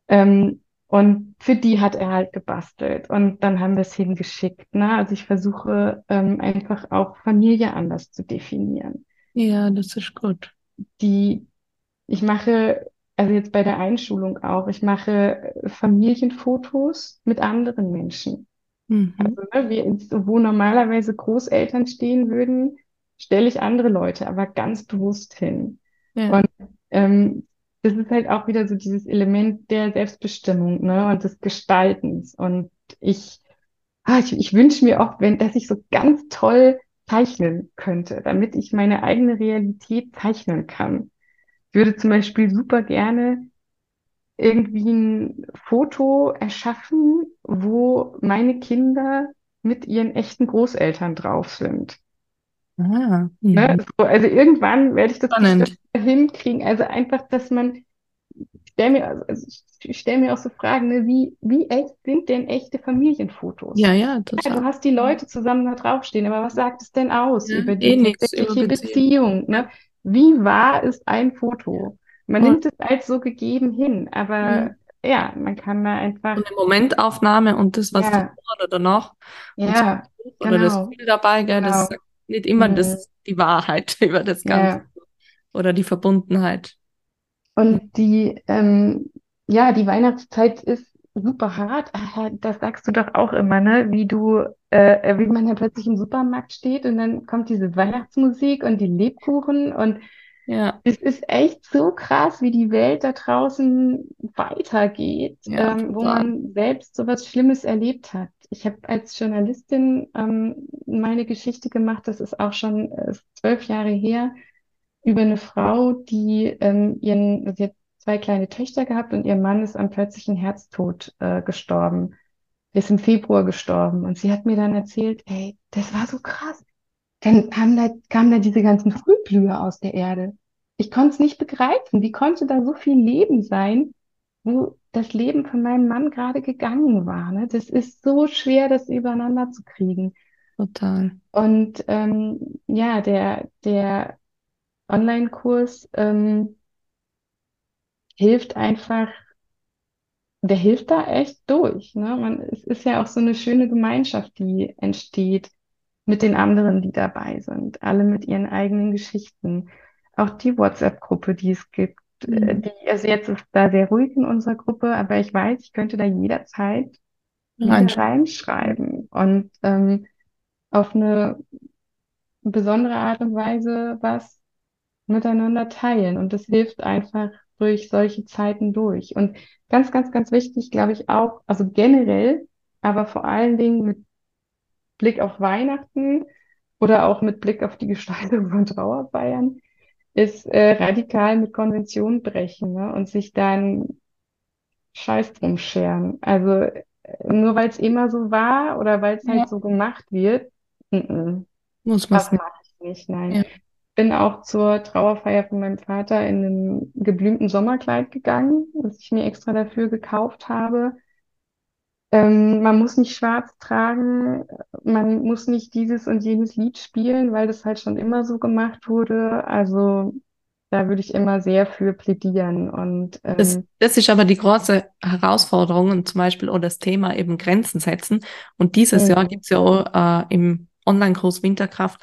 Ähm, und für die hat er halt gebastelt. Und dann haben wir es hingeschickt. Ne? Also ich versuche ähm, einfach auch Familie anders zu definieren. Ja, das ist gut. Die, ich mache, also jetzt bei der Einschulung auch, ich mache Familienfotos mit anderen Menschen. Mhm. Also, ne, wie, wo normalerweise Großeltern stehen würden, stelle ich andere Leute aber ganz bewusst hin. Ja. Und ähm, das ist halt auch wieder so dieses Element der Selbstbestimmung ne, und des Gestaltens. Und ich, ah, ich, ich wünsche mir auch, wenn, dass ich so ganz toll zeichnen könnte, damit ich meine eigene Realität zeichnen kann. Ich würde zum Beispiel super gerne irgendwie ein Foto erschaffen, wo meine Kinder mit ihren echten Großeltern drauf sind. Ah, ne? so, also irgendwann werde ich das hinkriegen. Also einfach, dass man, stell mir, also ich stelle mir auch so Fragen, ne, wie, wie echt sind denn echte Familienfotos? Ja, ja, total. Ja, du hast die Leute zusammen da draufstehen, aber was sagt es denn aus ja, über die eh tatsächliche Beziehung? Ne? Wie wahr ist ein Foto? Man ja. nimmt es als so gegeben hin, aber ja. ja, man kann da einfach. Und eine Momentaufnahme und das, was ja. davor oder danach. Ja, so, oder genau. das Bild dabei, gell, genau. das sagt nicht immer mhm. das, die Wahrheit über das Ganze. Oder die Verbundenheit. Und die, ähm, ja, die Weihnachtszeit ist super hart. Das sagst du doch auch immer, ne? Wie du, äh, wie man ja plötzlich im Supermarkt steht und dann kommt diese Weihnachtsmusik und die Lebkuchen und ja. Es ist echt so krass, wie die Welt da draußen weitergeht, ja, ähm, wo man selbst so was Schlimmes erlebt hat. Ich habe als Journalistin ähm, meine Geschichte gemacht, das ist auch schon äh, zwölf Jahre her, über eine Frau, die ähm, ihren, sie hat zwei kleine Töchter gehabt und ihr Mann ist am plötzlichen Herztod äh, gestorben. Ist im Februar gestorben. Und sie hat mir dann erzählt, ey, das war so krass dann kamen da, kamen da diese ganzen Frühblüher aus der Erde. Ich konnte es nicht begreifen. Wie konnte da so viel Leben sein, wo das Leben von meinem Mann gerade gegangen war? Ne? Das ist so schwer, das übereinander zu kriegen. Total. Und ähm, ja, der, der Online-Kurs ähm, hilft einfach, der hilft da echt durch. Ne? Man, es ist ja auch so eine schöne Gemeinschaft, die entsteht mit den anderen, die dabei sind, alle mit ihren eigenen Geschichten. Auch die WhatsApp-Gruppe, die es gibt, mhm. die, also jetzt ist da sehr ruhig in unserer Gruppe, aber ich weiß, ich könnte da jederzeit reinschreiben und ähm, auf eine besondere Art und Weise was miteinander teilen. Und das hilft einfach durch solche Zeiten durch. Und ganz, ganz, ganz wichtig, glaube ich, auch, also generell, aber vor allen Dingen mit Blick auf Weihnachten oder auch mit Blick auf die Gestaltung von Trauerfeiern, ist äh, radikal mit Konventionen brechen, ne? Und sich dann Scheiß drum scheren. Also äh, nur weil es immer so war oder weil es halt Ja. so gemacht wird, mm -mm, Muss man das mache ich nicht, nein. Ja. Bin auch zur Trauerfeier von meinem Vater in einem geblümten Sommerkleid gegangen, das ich mir extra dafür gekauft habe. Ähm, man muss nicht schwarz tragen, man muss nicht dieses und jenes Lied spielen, weil das halt schon immer so gemacht wurde. Also da würde ich immer sehr für plädieren. Und Das, ähm, das ist aber die große Herausforderung und zum Beispiel auch das Thema eben Grenzen setzen. Und dieses Jahr gibt es ja auch äh, im Online-Kurs Winterkraft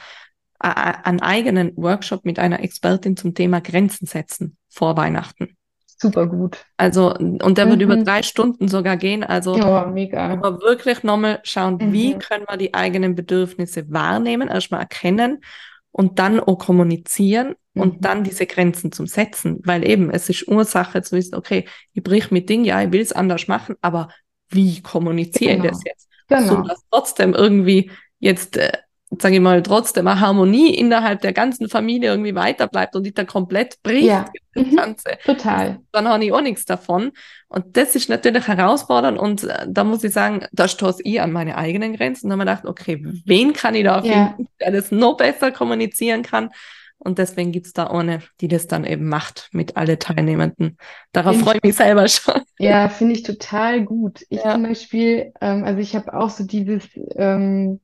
äh, einen eigenen Workshop mit einer Expertin zum Thema Grenzen setzen vor Weihnachten. Super gut. Also, und der wird über Mhm. drei Stunden sogar gehen. Also, wo mega. wir wirklich nochmal schauen, wie Mhm. können wir die eigenen Bedürfnisse wahrnehmen, erstmal erkennen und dann auch kommunizieren und Mhm. dann diese Grenzen zum Setzen. Weil eben, es ist Ursache zu wissen, okay, ich brich mit Ding, ja, ich will es anders machen, aber wie kommuniziere ich das Genau. jetzt? So, Genau. dass trotzdem irgendwie jetzt, äh, sage ich mal, trotzdem eine Harmonie innerhalb der ganzen Familie irgendwie weiter bleibt und nicht da komplett bricht, Ja. das Mhm. Ganze Total. dann habe ich auch nichts davon. Und das ist natürlich herausfordernd. Und äh, da muss ich sagen, da stoße ich an meine eigenen Grenzen. Da habe ich gedacht, okay, wen kann ich da Ja. finden, der das noch besser kommunizieren kann? Und deswegen gibt es da eine, die das dann eben macht mit alle Teilnehmenden. Darauf freue ich mich selber schon. Ja, finde ich total gut. Ich Ja. zum Beispiel, ähm, also ich habe auch so dieses, ähm,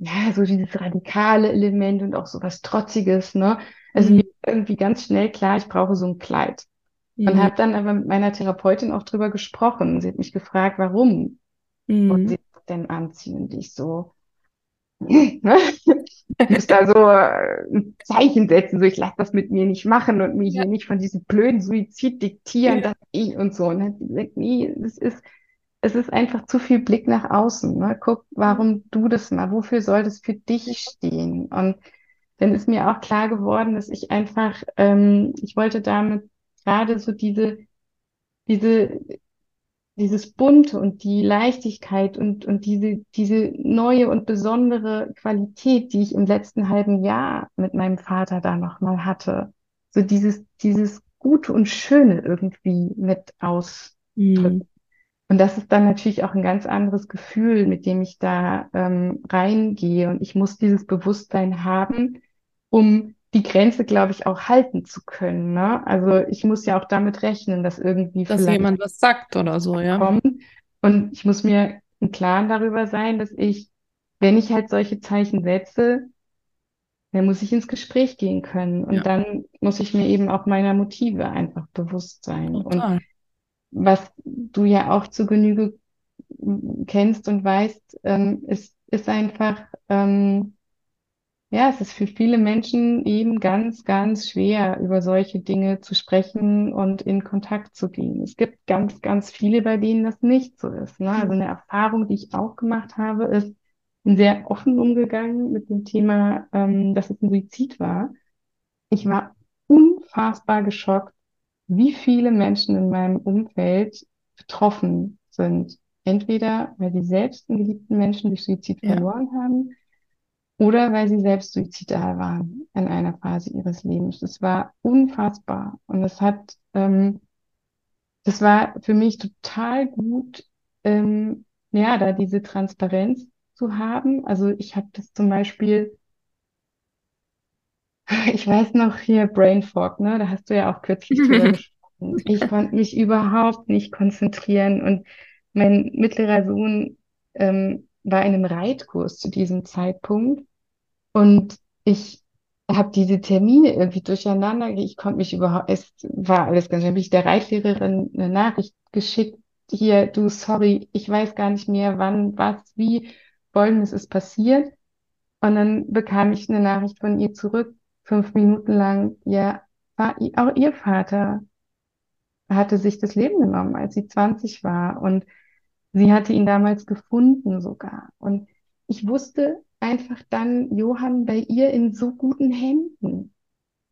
ja, so dieses radikale Element und auch so was Trotziges, ne? Also Mhm. mir irgendwie ganz schnell klar, ich brauche so ein Kleid. Und Mhm. habe dann aber mit meiner Therapeutin auch drüber gesprochen. Sie hat mich gefragt, warum Mhm. Sie das denn anziehen? Und ich so, ne? Ich muss da so äh, ein Zeichen setzen, so ich lasse das mit mir nicht machen und mir Ja. hier nicht von diesem blöden Suizid diktieren, Ja. dass ich und so. Und dann hat sie gesagt, nee, das ist, es ist einfach zu viel Blick nach außen. Ne? Guck, warum du das mal, wofür soll das für dich stehen? Und dann ist mir auch klar geworden, dass ich einfach, ähm, ich wollte damit gerade so diese, diese dieses Bunte und die Leichtigkeit und, und diese, diese neue und besondere Qualität, die ich im letzten halben Jahr mit meinem Vater da nochmal hatte. So dieses, dieses Gute und Schöne irgendwie mit ausdrücken. Und das ist dann natürlich auch ein ganz anderes Gefühl, mit dem ich da ähm, reingehe. Und ich muss dieses Bewusstsein haben, um die Grenze, glaube ich, auch halten zu können. Ne? Also ich muss ja auch damit rechnen, dass irgendwie Dass vielleicht jemand was sagt oder so, ja. kommt. Und ich muss mir im Klaren darüber sein, dass ich, wenn ich halt solche Zeichen setze, dann muss ich ins Gespräch gehen können. Und Ja. dann muss ich mir eben auch meiner Motive einfach bewusst sein. Und Total. Was du ja auch zu Genüge kennst und weißt, ähm, ist, ist einfach, ähm, ja, es ist für viele Menschen eben ganz, ganz schwer, über solche Dinge zu sprechen und in Kontakt zu gehen. Es gibt ganz, ganz viele, bei denen das nicht so ist. Ne? Also eine Erfahrung, die ich auch gemacht habe, ist, bin sehr offen umgegangen mit dem Thema, ähm, dass es ein Suizid war. Ich war unfassbar geschockt, wie viele Menschen in meinem Umfeld betroffen sind. Entweder weil sie selbst einen geliebten Menschen durch Suizid Ja. verloren haben oder weil sie selbst suizidal waren in einer Phase ihres Lebens. Das war unfassbar. Und es hat, ähm, das war für mich total gut, ähm, ja, da diese Transparenz zu haben. Also ich habe das zum Beispiel, ich weiß noch hier Brain Fog, ne? Da hast du ja auch kürzlich drüber gesprochen. Ich konnte mich überhaupt nicht konzentrieren und mein mittlerer Sohn ähm, war in einem Reitkurs zu diesem Zeitpunkt und ich habe diese Termine irgendwie durcheinander, ich konnte mich überhaupt, es war alles ganz schön. Ich der Reitlehrerin eine Nachricht geschickt, hier, du, sorry, ich weiß gar nicht mehr, wann, was, wie, Folgendes ist passiert. Und dann bekam ich eine Nachricht von ihr zurück, fünf Minuten lang, ja, war, auch ihr Vater hatte sich das Leben genommen, als sie 20 war. Und sie hatte ihn damals gefunden sogar. Und ich wusste einfach dann, Johann, bei ihr in so guten Händen,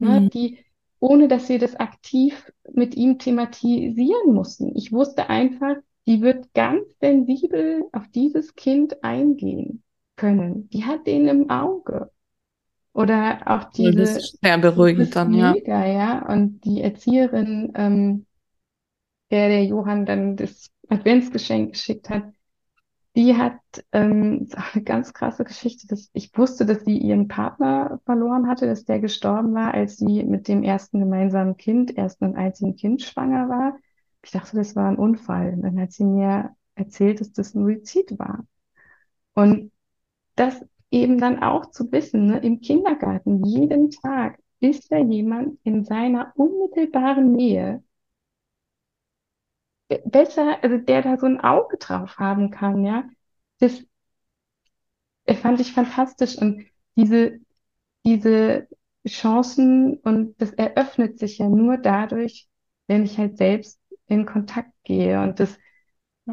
ne, Mhm. die, ohne dass wir das aktiv mit ihm thematisieren mussten. Ich wusste einfach, die wird ganz sensibel auf dieses Kind eingehen können. Die hat den im Auge. Oder auch diese. Das ist sehr beruhigend dann, ja. Ja. Und die Erzieherin, ähm, der der Johann dann das Adventsgeschenk geschickt hat, die hat ähm, eine ganz krasse Geschichte. Dass ich wusste, dass sie ihren Partner verloren hatte, dass der gestorben war, als sie mit dem ersten gemeinsamen Kind, ersten und einzigen Kind schwanger war. Ich dachte, das war ein Unfall. Und dann hat sie mir erzählt, dass das ein Suizid war. Und das eben dann auch zu wissen, ne, im Kindergarten, jeden Tag ist da jemand in seiner unmittelbaren Nähe, besser, also der da so ein Auge drauf haben kann, ja. Das fand ich fantastisch und diese, diese Chancen und das eröffnet sich ja nur dadurch, wenn ich halt selbst in Kontakt gehe und das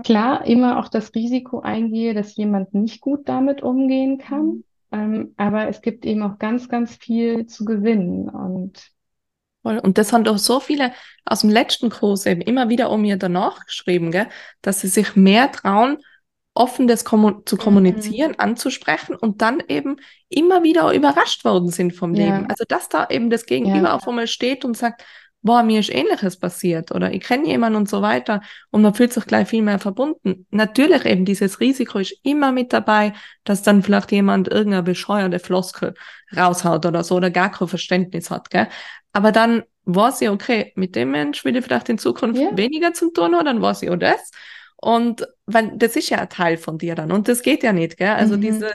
klar immer auch das Risiko eingehe, dass jemand nicht gut damit umgehen kann. Mhm. Ähm, aber es gibt eben auch ganz, ganz viel zu gewinnen und und das haben doch so viele aus dem letzten Kurs eben immer wieder um mir danach geschrieben, gell, dass sie sich mehr trauen, offen das kommu zu kommunizieren, mhm. anzusprechen und dann eben immer wieder überrascht worden sind vom ja. Leben. Also dass da eben das Gegenüber ja. auf einmal steht und sagt, boah, mir ist Ähnliches passiert oder ich kenne jemanden und so weiter und man fühlt sich gleich viel mehr verbunden. Natürlich eben dieses Risiko ist immer mit dabei, dass dann vielleicht jemand irgendeine bescheuerte Floskel raushaut oder so oder gar kein Verständnis hat, gell? Aber dann weiß ich, okay, mit dem Mensch will ich vielleicht in Zukunft ja. weniger zu tun haben, dann weiß ich auch das. Und weil das ist ja ein Teil von dir dann. Und das geht ja nicht, gell? Also mhm. diese,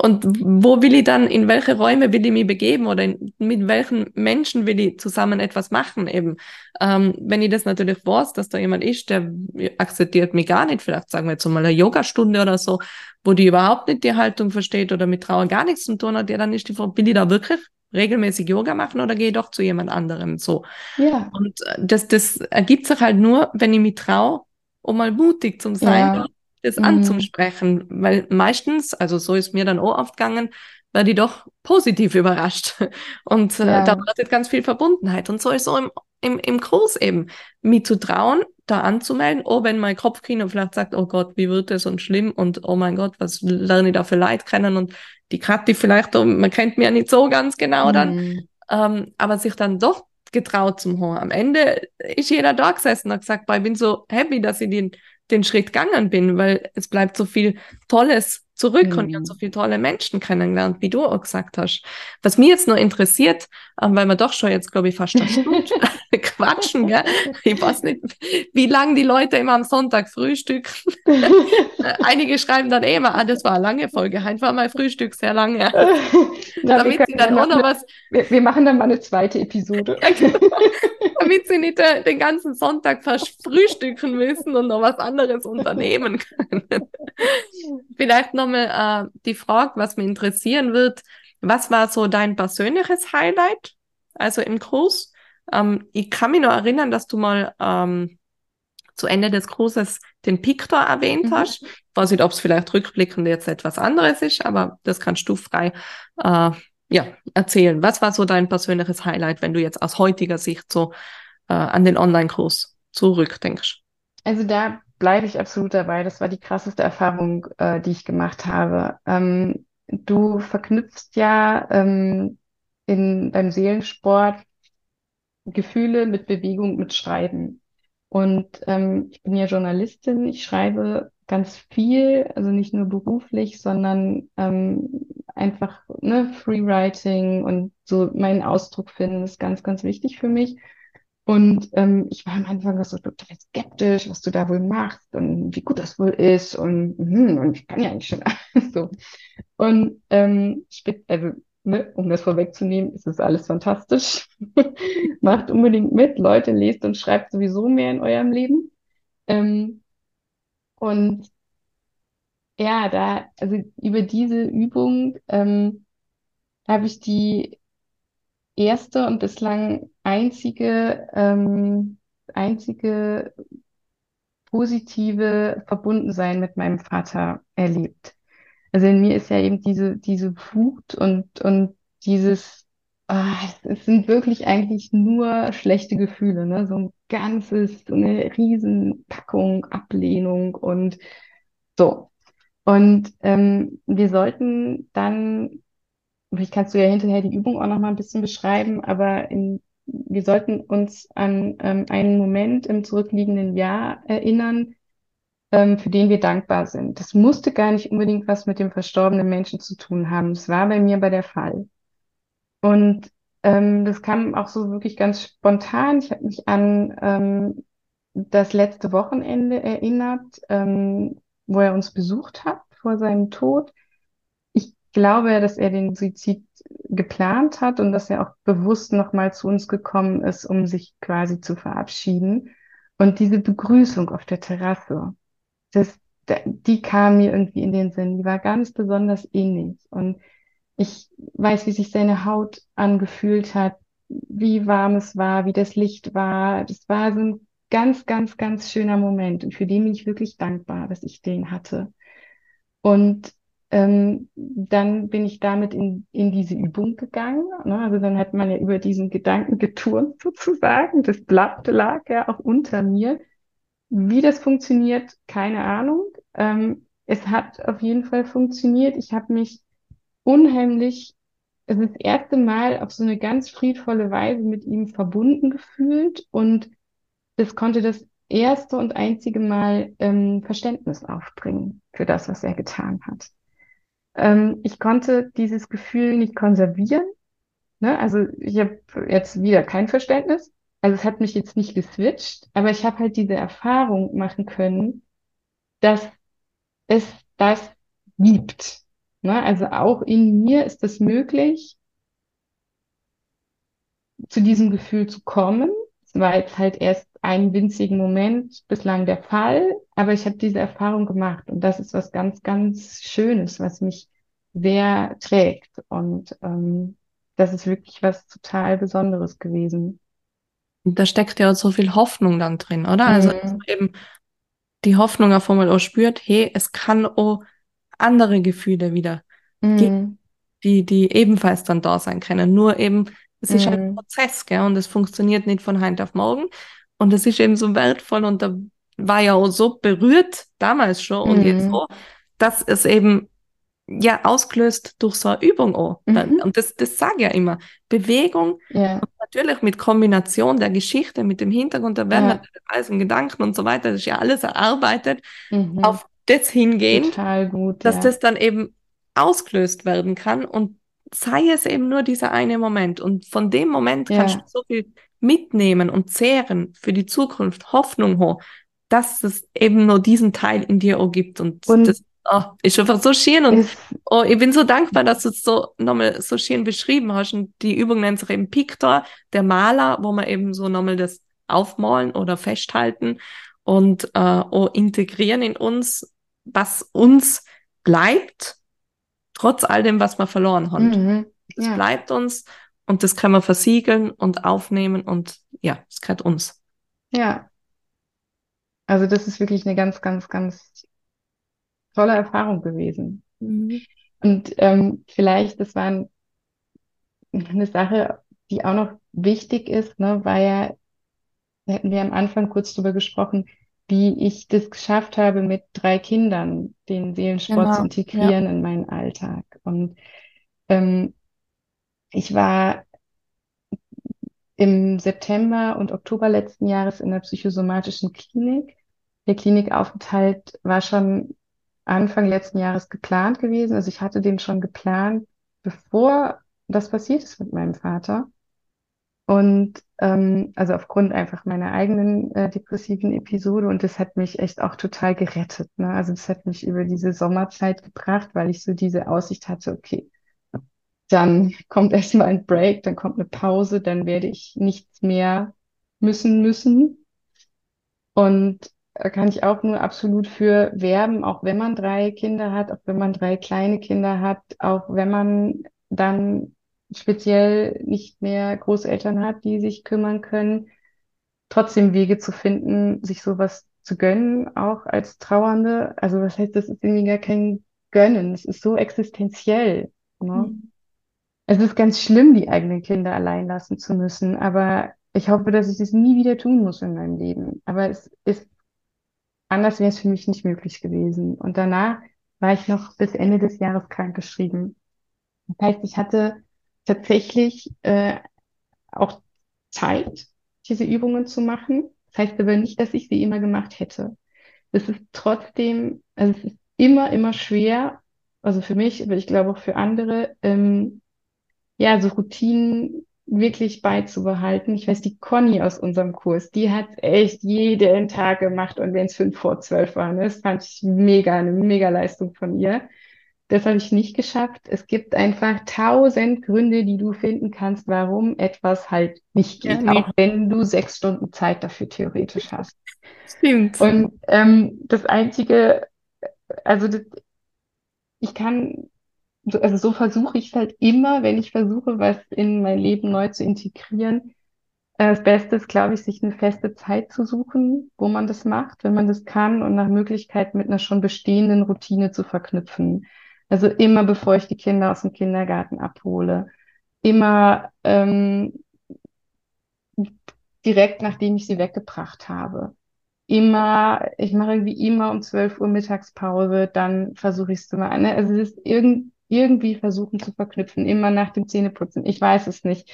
und wo will ich dann, in welche Räume will ich mich begeben oder in, mit welchen Menschen will ich zusammen etwas machen eben? Ähm, wenn ich das natürlich weiß, dass da jemand ist, der akzeptiert mich gar nicht, vielleicht sagen wir jetzt mal eine Yogastunde oder so, wo die überhaupt nicht die Haltung versteht oder mit Trauer gar nichts zu tun hat, ja, dann ist die Frage, will ich da wirklich regelmäßig Yoga machen oder gehe ich doch zu jemand anderem so? Ja. Und äh, das, das ergibt sich halt nur, wenn ich mich traue, um mal mutig zu sein, ja. das mhm. anzusprechen. Weil meistens, also so ist mir dann auch oft gegangen, war die doch positiv überrascht. Und äh, ja. da wartet ganz viel Verbundenheit. Und so ist so im, im, im Kurs eben, mich zu trauen, da anzumelden, oh, wenn mein Kopfkino vielleicht sagt, oh Gott, wie wird das und schlimm und oh mein Gott, was lerne ich da für Leid kennen und die Kathi vielleicht, oh, man kennt mir ja nicht so ganz genau dann, mhm. ähm, aber sich dann doch getraut zum Hören. Am Ende ist jeder da gesessen und hat gesagt, boah, ich bin so happy, dass ich den, den Schritt gegangen bin, weil es bleibt so viel Tolles zurück mhm. und ich habe so viele tolle Menschen kennengelernt, wie du auch gesagt hast. Was mich jetzt nur interessiert, ähm, weil wir doch schon jetzt, glaube ich, fast eine Stunde quatschen, gell? ich weiß nicht, wie lange die Leute immer am Sonntag frühstücken. Einige schreiben dann eh immer, ah, das war eine lange Folge, einfach mal Frühstück sehr lange. Na, Damit sie dann auch noch was... Wir, wir, machen dann mal eine zweite Episode. Genau. Damit sie nicht äh, den ganzen Sonntag frühstücken müssen und noch was anderes unternehmen können. Vielleicht noch mal äh, die Frage, was mich interessieren wird, was war so dein persönliches Highlight, also im Kurs? Ähm, ich kann mich noch erinnern, dass du mal ähm, zu Ende des Kurses den Pictor erwähnt mhm. hast. Ich weiß nicht, ob es vielleicht rückblickend jetzt etwas anderes ist, aber das kannst du frei äh, ja, erzählen. Was war so dein persönliches Highlight, wenn du jetzt aus heutiger Sicht so äh, an den Online-Kurs zurückdenkst? Also da bleibe ich absolut dabei. Das war die krasseste Erfahrung, äh, die ich gemacht habe. Ähm, du verknüpfst ja ähm, in deinem Seelensport Gefühle mit Bewegung, mit Schreiben. Und ähm, ich bin ja Journalistin, ich schreibe ganz viel, also nicht nur beruflich, sondern ähm, einfach ne, Freewriting und so meinen Ausdruck finden ist ganz, ganz wichtig für mich. Und ähm, ich war am Anfang so total skeptisch, was du da wohl machst und wie gut das wohl ist und, hm, und ich kann ja eigentlich schon alles so. Und ähm, also, ne, um das vorwegzunehmen, ist es alles fantastisch. Macht unbedingt mit, Leute, lest und schreibt sowieso mehr in eurem Leben. Ähm, und ja, da, also über diese Übung ähm, habe ich die erste und bislang einzige, ähm, einzige positive Verbundensein mit meinem Vater erlebt. Also in mir ist ja eben diese, diese Wut und, und dieses, ah, es sind wirklich eigentlich nur schlechte Gefühle, ne? So ein ganzes, so eine Riesenpackung Ablehnung und so. Und ähm, wir sollten dann vielleicht kannst du ja hinterher die Übung auch noch mal ein bisschen beschreiben, aber in, wir sollten uns an ähm, einen Moment im zurückliegenden Jahr erinnern, für den wir dankbar sind. Das musste gar nicht unbedingt was mit dem verstorbenen Menschen zu tun haben. Das war bei mir bei der Fall. Und ähm, das kam auch so wirklich ganz spontan. Ich habe mich an ähm, das letzte Wochenende erinnert, ähm, wo er uns besucht hat vor seinem Tod. Ich glaube, dass er den Suizid geplant hat und dass er auch bewusst nochmal zu uns gekommen ist, um sich quasi zu verabschieden. Und diese Begrüßung auf der Terrasse, das, die kam mir irgendwie in den Sinn. Die war ganz besonders ähnlich. Und ich weiß, wie sich seine Haut angefühlt hat, wie warm es war, wie das Licht war. Das war so ein ganz, ganz, ganz schöner Moment und für den bin ich wirklich dankbar, dass ich den hatte. Und ähm, dann bin ich damit in, in diese Übung gegangen. Ne? Also dann hat man ja über diesen Gedanken geturnt sozusagen. Das Blatt lag ja auch unter mir. Wie das funktioniert, keine Ahnung. Ähm, es hat auf jeden Fall funktioniert. Ich habe mich unheimlich, es ist das erste Mal auf so eine ganz friedvolle Weise mit ihm verbunden gefühlt und das konnte das erste und einzige Mal ähm, Verständnis aufbringen für das, was er getan hat. Ähm, ich konnte dieses Gefühl nicht konservieren. Ne? Also ich habe jetzt wieder kein Verständnis. Also es hat mich jetzt nicht geswitcht, aber ich habe halt diese Erfahrung machen können, dass es das gibt. Ne? Also auch in mir ist es möglich, zu diesem Gefühl zu kommen. Es war jetzt halt erst einen winzigen Moment bislang der Fall, aber ich habe diese Erfahrung gemacht und das ist was ganz, ganz Schönes, was mich sehr trägt und ähm, das ist wirklich was total Besonderes gewesen. Da steckt ja auch so viel Hoffnung dann drin, oder? Also, mhm. Also eben die Hoffnung auf einmal auch spürt, hey, es kann auch andere Gefühle wieder mhm. geben, die, die ebenfalls dann da sein können. Nur eben, es ist halt ein mhm. Prozess, gell? Und es funktioniert nicht von heute auf morgen. Und es ist eben so wertvoll und da war ja auch so berührt, damals schon und jetzt mhm. auch, dass es eben ja ausgelöst durch so eine Übung auch. Mhm. Und das, das sage ich ja immer. Bewegung, ja. natürlich mit Kombination der Geschichte, mit dem Hintergrund, da werden ja. alles in Gedanken und so weiter, das ist ja alles erarbeitet, mhm. auf das hingehen, gut, dass ja. das dann eben ausgelöst werden kann und sei es eben nur dieser eine Moment. Und von dem Moment kannst du so viel mitnehmen und zehren für die Zukunft, Hoffnung hoch, dass es eben nur diesen Teil in dir auch gibt. Und, und das oh, ist einfach so schön. Und oh, ich bin so dankbar, dass du es so nochmal so schön beschrieben hast. Und die Übung nennt sich eben Pictor, der Maler, wo man eben so nochmal das aufmalen oder festhalten und äh, auch integrieren in uns, was uns bleibt, trotz all dem, was wir verloren haben. Mhm, es ja. bleibt uns und das können wir versiegeln und aufnehmen und ja, es gehört uns. Ja. Also das ist wirklich eine ganz, ganz, ganz tolle Erfahrung gewesen. Mhm. Und ähm, vielleicht, das war eine Sache, die auch noch wichtig ist, ne, war ja, da hätten wir am Anfang kurz drüber gesprochen, wie ich das geschafft habe, mit drei Kindern den Seelensport genau. zu integrieren ja. in meinen Alltag. Und ähm, ich war im September und Oktober letzten Jahres in der psychosomatischen Klinik. Der Klinikaufenthalt war schon Anfang letzten Jahres geplant gewesen. Also ich hatte den schon geplant, bevor das passiert ist mit meinem Vater. Und ähm, also aufgrund einfach meiner eigenen äh, depressiven Episode. Und das hat mich echt auch total gerettet. Ne? Also das hat mich über diese Sommerzeit gebracht, weil ich so diese Aussicht hatte, okay, dann kommt erstmal ein Break, dann kommt eine Pause, dann werde ich nichts mehr müssen müssen. Und kann ich auch nur absolut für werben, auch wenn man drei Kinder hat, auch wenn man drei kleine Kinder hat, auch wenn man dann speziell nicht mehr Großeltern hat, die sich kümmern können, trotzdem Wege zu finden, sich sowas zu gönnen, auch als Trauernde. Also was heißt, das ist irgendwie gar kein Gönnen, es ist so existenziell. Ne? Mhm. Es ist ganz schlimm, die eigenen Kinder allein lassen zu müssen, aber ich hoffe, dass ich das nie wieder tun muss in meinem Leben. Aber es ist, anders wäre es für mich nicht möglich gewesen. Und danach war ich noch bis Ende des Jahres krankgeschrieben. Das heißt, ich hatte tatsächlich äh, auch Zeit, diese Übungen zu machen. Das heißt aber nicht, dass ich sie immer gemacht hätte. Es ist trotzdem, also es ist immer, immer schwer, also für mich, aber ich glaube auch für andere, ähm, ja, so Routinen wirklich beizubehalten. Ich weiß, die Conny aus unserem Kurs, die hat echt jeden Tag gemacht und wenn es fünf vor zwölf war, ne, das fand ich mega, eine mega Leistung von ihr. Das habe ich nicht geschafft. Es gibt einfach tausend Gründe, die du finden kannst, warum etwas halt nicht geht, ja, nee. auch wenn du sechs Stunden Zeit dafür theoretisch hast. Stimmt. Und ähm, das Einzige, also das, ich kann also so versuche ich es halt immer, wenn ich versuche, was in mein Leben neu zu integrieren. Äh, das Beste ist, glaube ich, sich eine feste Zeit zu suchen, wo man das macht, wenn man das kann und nach Möglichkeit mit einer schon bestehenden Routine zu verknüpfen. Also immer bevor ich die Kinder aus dem Kindergarten abhole, immer ähm, direkt nachdem ich sie weggebracht habe. Immer, ich mache irgendwie immer um 12 Uhr Mittagspause, dann versuche ich es zu machen. Also es ist irgend, irgendwie versuchen zu verknüpfen, immer nach dem Zähneputzen. Ich weiß es nicht.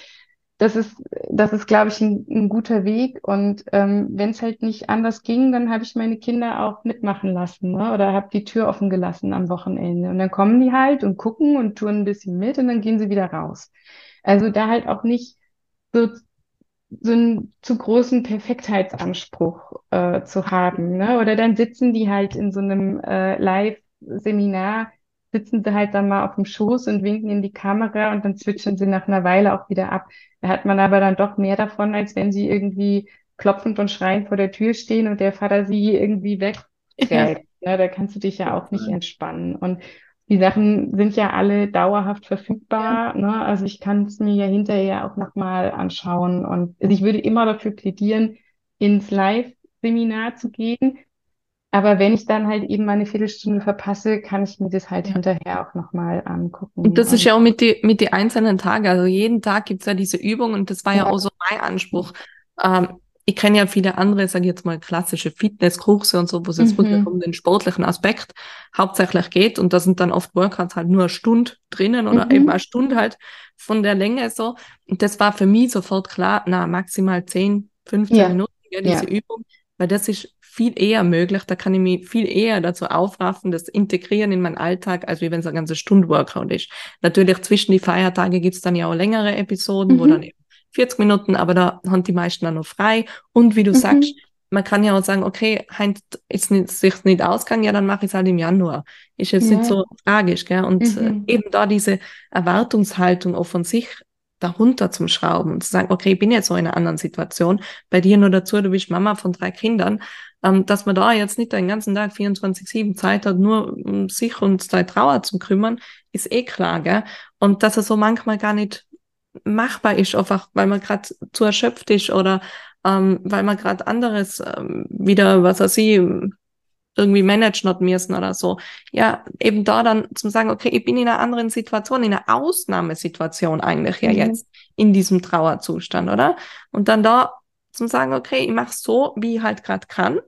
Das ist, das ist, glaube ich, ein, ein guter Weg. Und ähm, wenn es halt nicht anders ging, dann habe ich meine Kinder auch mitmachen lassen ne? oder habe die Tür offen gelassen am Wochenende. Und dann kommen die halt und gucken und tun ein bisschen mit und dann gehen sie wieder raus. Also da halt auch nicht so so einen zu großen Perfektheitsanspruch äh, zu haben. Ne? Oder dann sitzen die halt in so einem äh, Live-Seminar sitzen sie halt dann mal auf dem Schoß und winken in die Kamera und dann zwitschern sie nach einer Weile auch wieder ab. Da hat man aber dann doch mehr davon, als wenn sie irgendwie klopfend und schreiend vor der Tür stehen und der Vater sie irgendwie wegträgt. Ja. da kannst du dich ja auch nicht entspannen. Und die Sachen sind ja alle dauerhaft verfügbar. Ja. Ne? Also ich kann es mir ja hinterher auch nochmal anschauen. Und also ich würde immer dafür plädieren, ins Live-Seminar zu gehen, aber wenn ich dann halt eben mal eine Viertelstunde verpasse, kann ich mir das halt ja. hinterher auch nochmal angucken. Und das ist ja auch mit die, mit die einzelnen Tagen. Also jeden Tag gibt's ja diese Übung und das war ja, ja auch so mein Anspruch. Ähm, ich kenne ja viele andere, sage ich jetzt mal, klassische Fitnesskurse und so, wo es jetzt mhm. wirklich um den sportlichen Aspekt hauptsächlich geht. Und da sind dann oft Workouts halt nur eine Stunde drinnen oder mhm. eben eine Stunde halt von der Länge so. Und das war für mich sofort klar, na, maximal 10, 15 ja. Minuten, ja, diese Übung, weil das ist viel eher möglich. Da kann ich mich viel eher dazu aufraffen, das integrieren in meinen Alltag, als wie wenn es eine ganze Stunde Workout ist. Natürlich zwischen die Feiertage gibt's dann ja auch längere Episoden, mhm. wo dann eben 40 Minuten, aber da haben die meisten dann noch frei. Und wie du mhm. sagst, man kann ja auch sagen, okay, Heint ist nicht, sich nicht ausgegangen, ja, dann mache ich es halt im Januar. Ist jetzt ja. nicht so tragisch, gell? Und mhm. äh, eben da diese Erwartungshaltung auch von sich darunter zum Schrauben und zu sagen, okay, ich bin jetzt so in einer anderen Situation. Bei dir nur dazu, du bist Mama von drei Kindern ähm, dass man da jetzt nicht den ganzen Tag 24-7 Zeit hat, nur um sich und seine Trauer zu kümmern, ist eh klar, gell? Und dass er so manchmal gar nicht machbar ist, einfach weil man gerade zu erschöpft ist oder ähm, weil man gerade anderes ähm, wieder, was er sie irgendwie managen hat müssen oder so. Ja, eben da dann zum sagen, okay, ich bin in einer anderen Situation, in einer Ausnahmesituation eigentlich ja mhm. jetzt in diesem Trauerzustand, oder? Und dann da zum sagen, okay, ich mache so, wie ich halt gerade kann,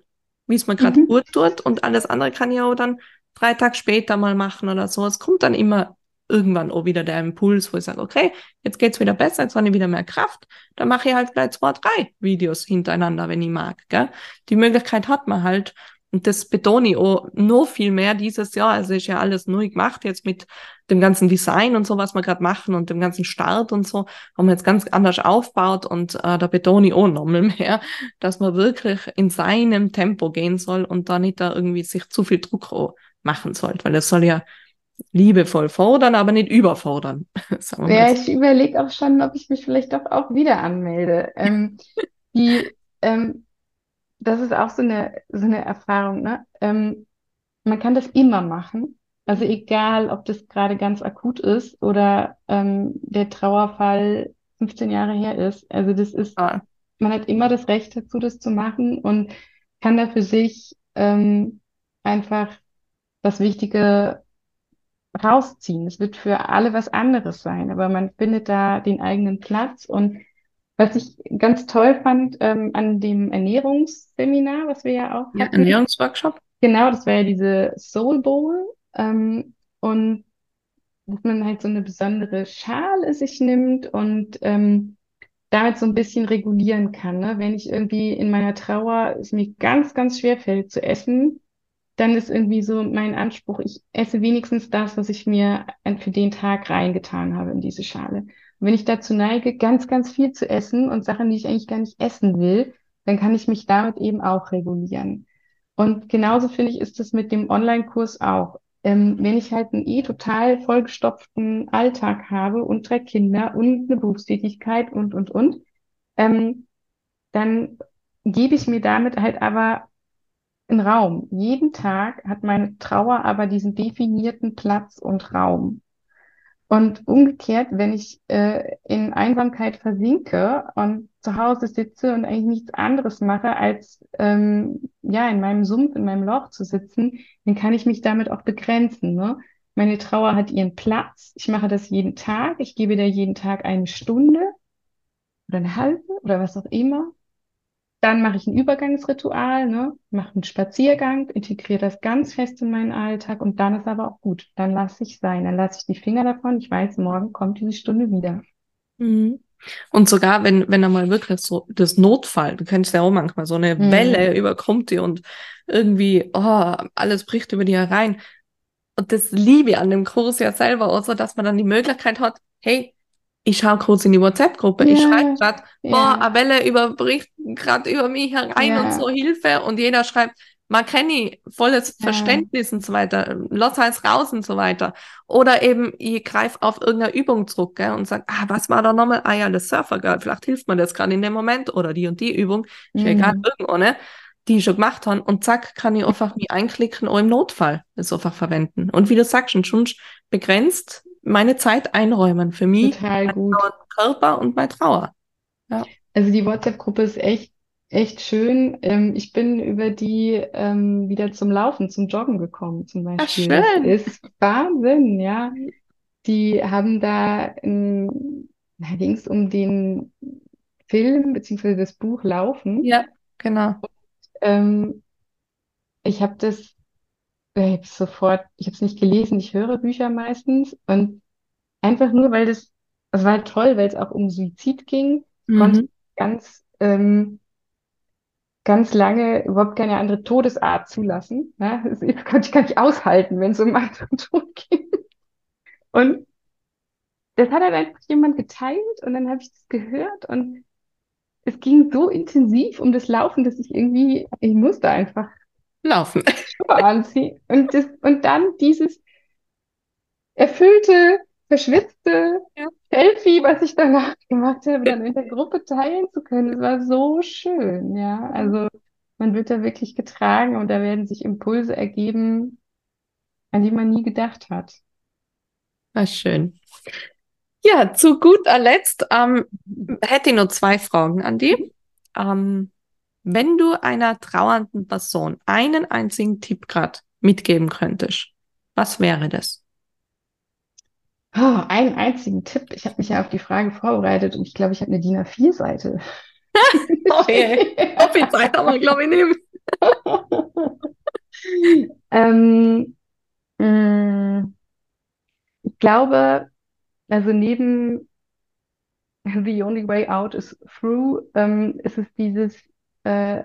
wie es mir gerade mhm. gut tut und alles andere kann ich auch dann drei Tage später mal machen oder so. Es kommt dann immer irgendwann auch wieder der Impuls, wo ich sage, okay, jetzt geht's wieder besser, jetzt habe ich wieder mehr Kraft, dann mache ich halt gleich zwei, drei Videos hintereinander, wenn ich mag. Gell? Die Möglichkeit hat man halt. Und das betone ich auch noch viel mehr dieses Jahr. Also ist ja alles neu gemacht jetzt mit dem ganzen Design und so, was wir gerade machen und dem ganzen Start und so, haben wir jetzt ganz anders aufgebaut und äh, da betone ich auch nochmal mehr, dass man wirklich in seinem Tempo gehen soll und da nicht da irgendwie sich zu viel Druck machen soll, weil es soll ja liebevoll fordern, aber nicht überfordern. ja, ich überlege auch schon, ob ich mich vielleicht doch auch wieder anmelde. Ähm, die, ähm, das ist auch so eine, so eine Erfahrung, ne? Ähm, man kann das immer machen. Also egal, ob das gerade ganz akut ist oder ähm, der Trauerfall 15 Jahre her ist. Also das ist, ah. man hat immer das Recht dazu, das zu machen und kann da für sich ähm, einfach das Wichtige rausziehen. Es wird für alle was anderes sein, aber man findet da den eigenen Platz und was ich ganz toll fand ähm, an dem Ernährungsseminar, was wir ja auch ja, hatten. Ernährungsworkshop. Genau, das war ja diese Soul Bowl. Ähm, und dass man halt so eine besondere Schale sich nimmt und ähm, damit so ein bisschen regulieren kann. Ne? Wenn ich irgendwie in meiner Trauer es mir ganz, ganz schwer fällt zu essen, dann ist irgendwie so mein Anspruch, ich esse wenigstens das, was ich mir für den Tag reingetan habe in diese Schale. Und wenn ich dazu neige, ganz, ganz viel zu essen und Sachen, die ich eigentlich gar nicht essen will, dann kann ich mich damit eben auch regulieren. Und genauso finde ich, ist das mit dem Online-Kurs auch. Ähm, wenn ich halt einen eh total vollgestopften Alltag habe und drei Kinder und eine Berufstätigkeit und, und, und, ähm, dann gebe ich mir damit halt aber einen Raum. Jeden Tag hat meine Trauer aber diesen definierten Platz und Raum. Und umgekehrt, wenn ich äh, in Einsamkeit versinke und zu Hause sitze und eigentlich nichts anderes mache, als ähm, ja in meinem Sumpf, in meinem Loch zu sitzen, dann kann ich mich damit auch begrenzen. Ne? Meine Trauer hat ihren Platz. Ich mache das jeden Tag. Ich gebe da jeden Tag eine Stunde oder eine halbe oder was auch immer. Dann mache ich ein Übergangsritual, ne? mache einen Spaziergang, integriere das ganz fest in meinen Alltag und dann ist aber auch gut. Dann lasse ich sein, dann lasse ich die Finger davon. Ich weiß, morgen kommt diese Stunde wieder. Mhm. Und sogar, wenn, wenn einmal wirklich so das Notfall, du kennst ja auch manchmal, so eine mhm. Welle überkommt dir und irgendwie, oh, alles bricht über dir herein. Und das liebe ich an dem Kurs ja selber auch so, dass man dann die Möglichkeit hat, hey, ich schaue kurz in die WhatsApp-Gruppe, ja, ich schreibe gerade, boah, eine Welle überbricht gerade über mich herein ja. und so Hilfe und jeder schreibt, man Kenny, volles ja. Verständnis und so weiter, lass eins raus und so weiter. Oder eben, ich greife auf irgendeine Übung zurück gell, und sage, ah, was war da nochmal? Ah ja, das Surfer-Girl, vielleicht hilft mir das gerade in dem Moment oder die und die Übung, ich will mhm. gerade irgendeine, die ich schon gemacht habe und zack, kann ich einfach mich einklicken oder im Notfall das einfach verwenden. Und wie du sagst, schon begrenzt meine Zeit einräumen für mich, Total gut. Körper und mein Trauer. Ja. Also die WhatsApp-Gruppe ist echt, echt schön. Ähm, ich bin über die ähm, wieder zum Laufen, zum Joggen gekommen zum Beispiel. Ach, schön. Das ist Wahnsinn, ja. Die haben da, ähm, da ging es um den Film beziehungsweise das Buch Laufen. Ja, genau. Und, ähm, ich habe das ich habe sofort, ich habe es nicht gelesen, ich höre Bücher meistens und einfach nur, weil das, das war halt toll, weil es auch um Suizid ging, mhm. konnte ich ganz, ähm, ganz lange überhaupt keine andere Todesart zulassen. Ne? Das konnte ich gar nicht aushalten, wenn es um anderen Tod ging. Und das hat dann einfach jemand geteilt und dann habe ich das gehört und es ging so intensiv um das Laufen, dass ich irgendwie, ich musste einfach laufen. anziehen. Und, das, und dann dieses erfüllte, verschwitzte ja. Selfie, was ich danach gemacht habe, dann in der Gruppe teilen zu können. Es war so schön, ja. Also man wird da wirklich getragen und da werden sich Impulse ergeben, an die man nie gedacht hat. War schön. Ja, zu guter Letzt ähm, hätte ich nur zwei Fragen an die. Ähm, wenn du einer trauernden Person einen einzigen Tipp gerade mitgeben könntest, was wäre das? Oh, einen einzigen Tipp. Ich habe mich ja auf die Frage vorbereitet und ich glaube, ich habe eine DIN A4-Seite. oh je, die Zeit haben wir, glaube ich, nehmen. ähm, mh, mm, ich glaube, also neben The Only Way Out is Through ähm, ist es dieses äh,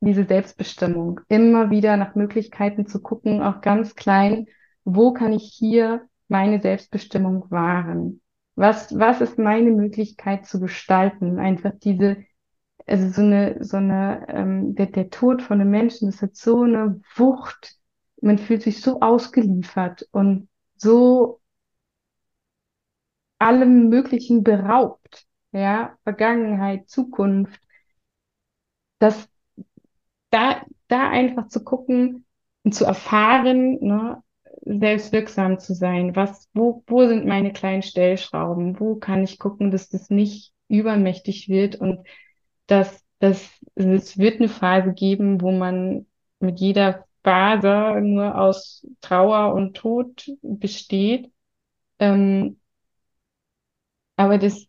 diese Selbstbestimmung. Immer wieder nach Möglichkeiten zu gucken, auch ganz klein, wo kann ich hier meine Selbstbestimmung wahren? Was, was ist meine Möglichkeit zu gestalten? Einfach diese, also so eine, so eine, ähm, der, der Tod von einem Menschen, das hat so eine Wucht. Man fühlt sich so ausgeliefert und so allem Möglichen beraubt. Ja, Vergangenheit, Zukunft dass da, da einfach zu gucken und zu erfahren, ne, selbstwirksam zu sein. Was, wo, wo sind meine kleinen Stellschrauben? Wo kann ich gucken, dass das nicht übermächtig wird und dass, dass es wird eine Phase geben, wo man mit jeder Phase nur aus Trauer und Tod besteht. Ähm, aber das,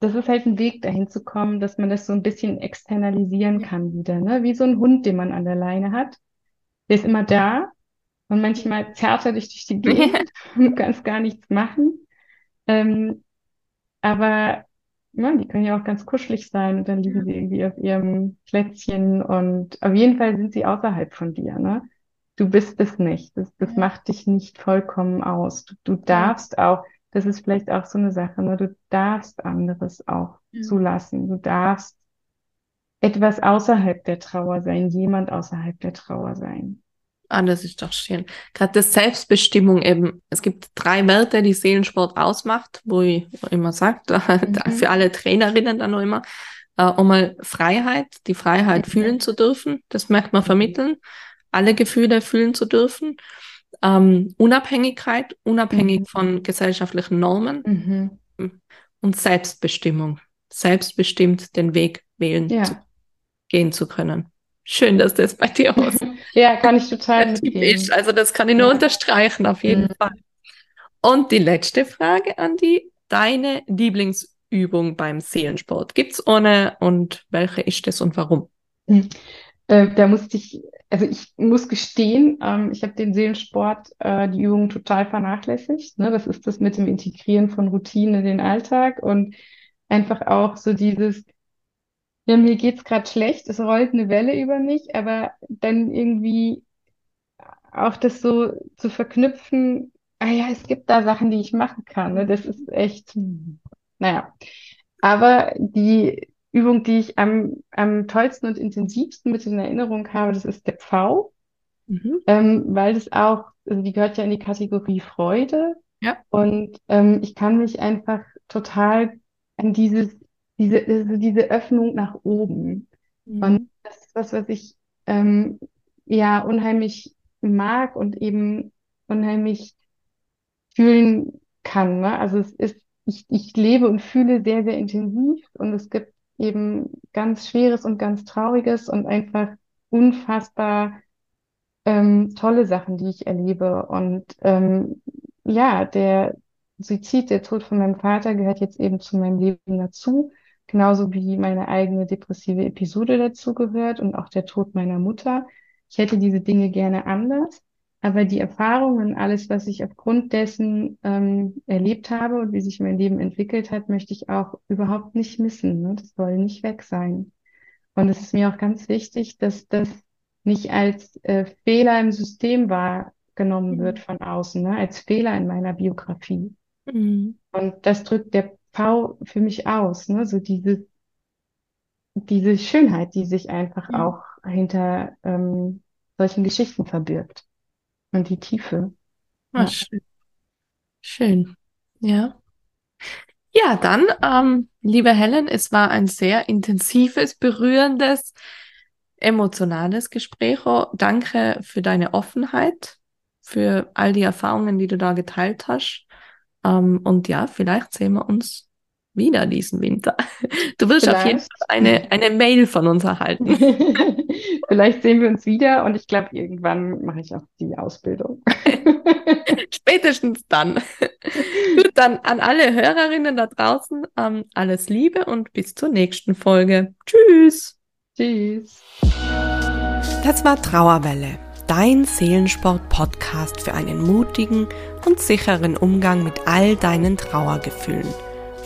das ist halt ein Weg, dahin zu kommen, dass man das so ein bisschen externalisieren kann wieder, ne? Wie so ein Hund, den man an der Leine hat. Der ist immer da und manchmal zerrt er dich durch die Gegend. du kannst gar nichts machen. Ähm, aber ja, die können ja auch ganz kuschelig sein und dann liegen sie irgendwie auf ihrem Plätzchen und auf jeden Fall sind sie außerhalb von dir, ne? Du bist es nicht. Das, das macht dich nicht vollkommen aus. Du, du darfst auch, das ist vielleicht auch so eine Sache, ne? Du darfst anderes auch ja. zulassen. Du darfst etwas außerhalb der Trauer sein, jemand außerhalb der Trauer sein. Ah, das ist doch schön. Gerade das Selbstbestimmung eben. Es gibt drei Werte, die Seelensport ausmacht, wo ich immer sage, mhm. für alle Trainerinnen dann noch immer, äh, einmal Freiheit, die Freiheit mhm. fühlen zu dürfen, das möchte man vermitteln, alle Gefühle fühlen zu dürfen, ähm, Unabhängigkeit, unabhängig mhm. von gesellschaftlichen Normen mhm. und Selbstbestimmung, selbstbestimmt den Weg wählen ja. zu, gehen zu können. Schön, dass das bei dir aus. ja, kann ich total typisch. Also das kann ich nur ja. unterstreichen, auf jeden mhm. Fall. Und die letzte Frage an die, deine Lieblingsübung beim Seelensport. Gibt's eine und welche ist das und warum? Mhm. Äh, da musste ich, also ich muss gestehen, ähm, ich habe den Seelensport, äh, die Übung total vernachlässigt. Ne? Das ist das mit dem Integrieren von Routinen in den Alltag und einfach auch so dieses, ja, mir geht's gerade schlecht, es rollt eine Welle über mich, aber dann irgendwie auch das so zu verknüpfen, ah ja, es gibt da Sachen, die ich machen kann. Ne? Das ist echt, naja. Aber die Übung, die ich am, am tollsten und intensivsten mit in Erinnerung habe, das ist der Pfau, mhm. ähm, weil das auch, also die gehört ja in die Kategorie Freude. Ja. Und ähm, ich kann mich einfach total an dieses diese, also diese Öffnung nach oben. Mhm. Und das ist was, was ich ähm, ja unheimlich mag und eben unheimlich fühlen kann. Ne? Also es ist, ich, ich lebe und fühle sehr, sehr intensiv und es gibt eben ganz Schweres und ganz Trauriges und einfach unfassbar ähm, tolle Sachen, die ich erlebe. Und ähm, ja, der Suizid, der Tod von meinem Vater gehört jetzt eben zu meinem Leben dazu genauso wie meine eigene depressive Episode dazugehört und auch der Tod meiner Mutter. Ich hätte diese Dinge gerne anders, aber die Erfahrungen, alles, was ich aufgrund dessen ähm, erlebt habe und wie sich mein Leben entwickelt hat, möchte ich auch überhaupt nicht missen. Ne? Das soll nicht weg sein. Und es ist mir auch ganz wichtig, dass das nicht als äh, Fehler im System wahrgenommen mhm. wird von außen, ne? als Fehler in meiner Biografie. Mhm. Und das drückt der V für mich aus, ne? So diese, diese Schönheit, die sich einfach ja. auch hinter ähm, solchen Geschichten verbirgt. Und die Tiefe. Ah, ja. schön. schön. Ja. Ja, dann, ähm, liebe Helen, es war ein sehr intensives, berührendes, emotionales Gespräch. Oh, danke für deine Offenheit, für all die Erfahrungen, die du da geteilt hast. Ähm, und ja, vielleicht sehen wir uns wieder diesen Winter. Du wirst Vielleicht. auf jeden Fall eine, eine Mail von uns erhalten. Vielleicht sehen wir uns wieder und ich glaube, irgendwann mache ich auch die Ausbildung. Spätestens dann. Gut, dann an alle Hörerinnen da draußen ähm, alles Liebe und bis zur nächsten Folge. Tschüss. Tschüss. Das war Trauerwelle, dein Seelensport-Podcast für einen mutigen und sicheren Umgang mit all deinen Trauergefühlen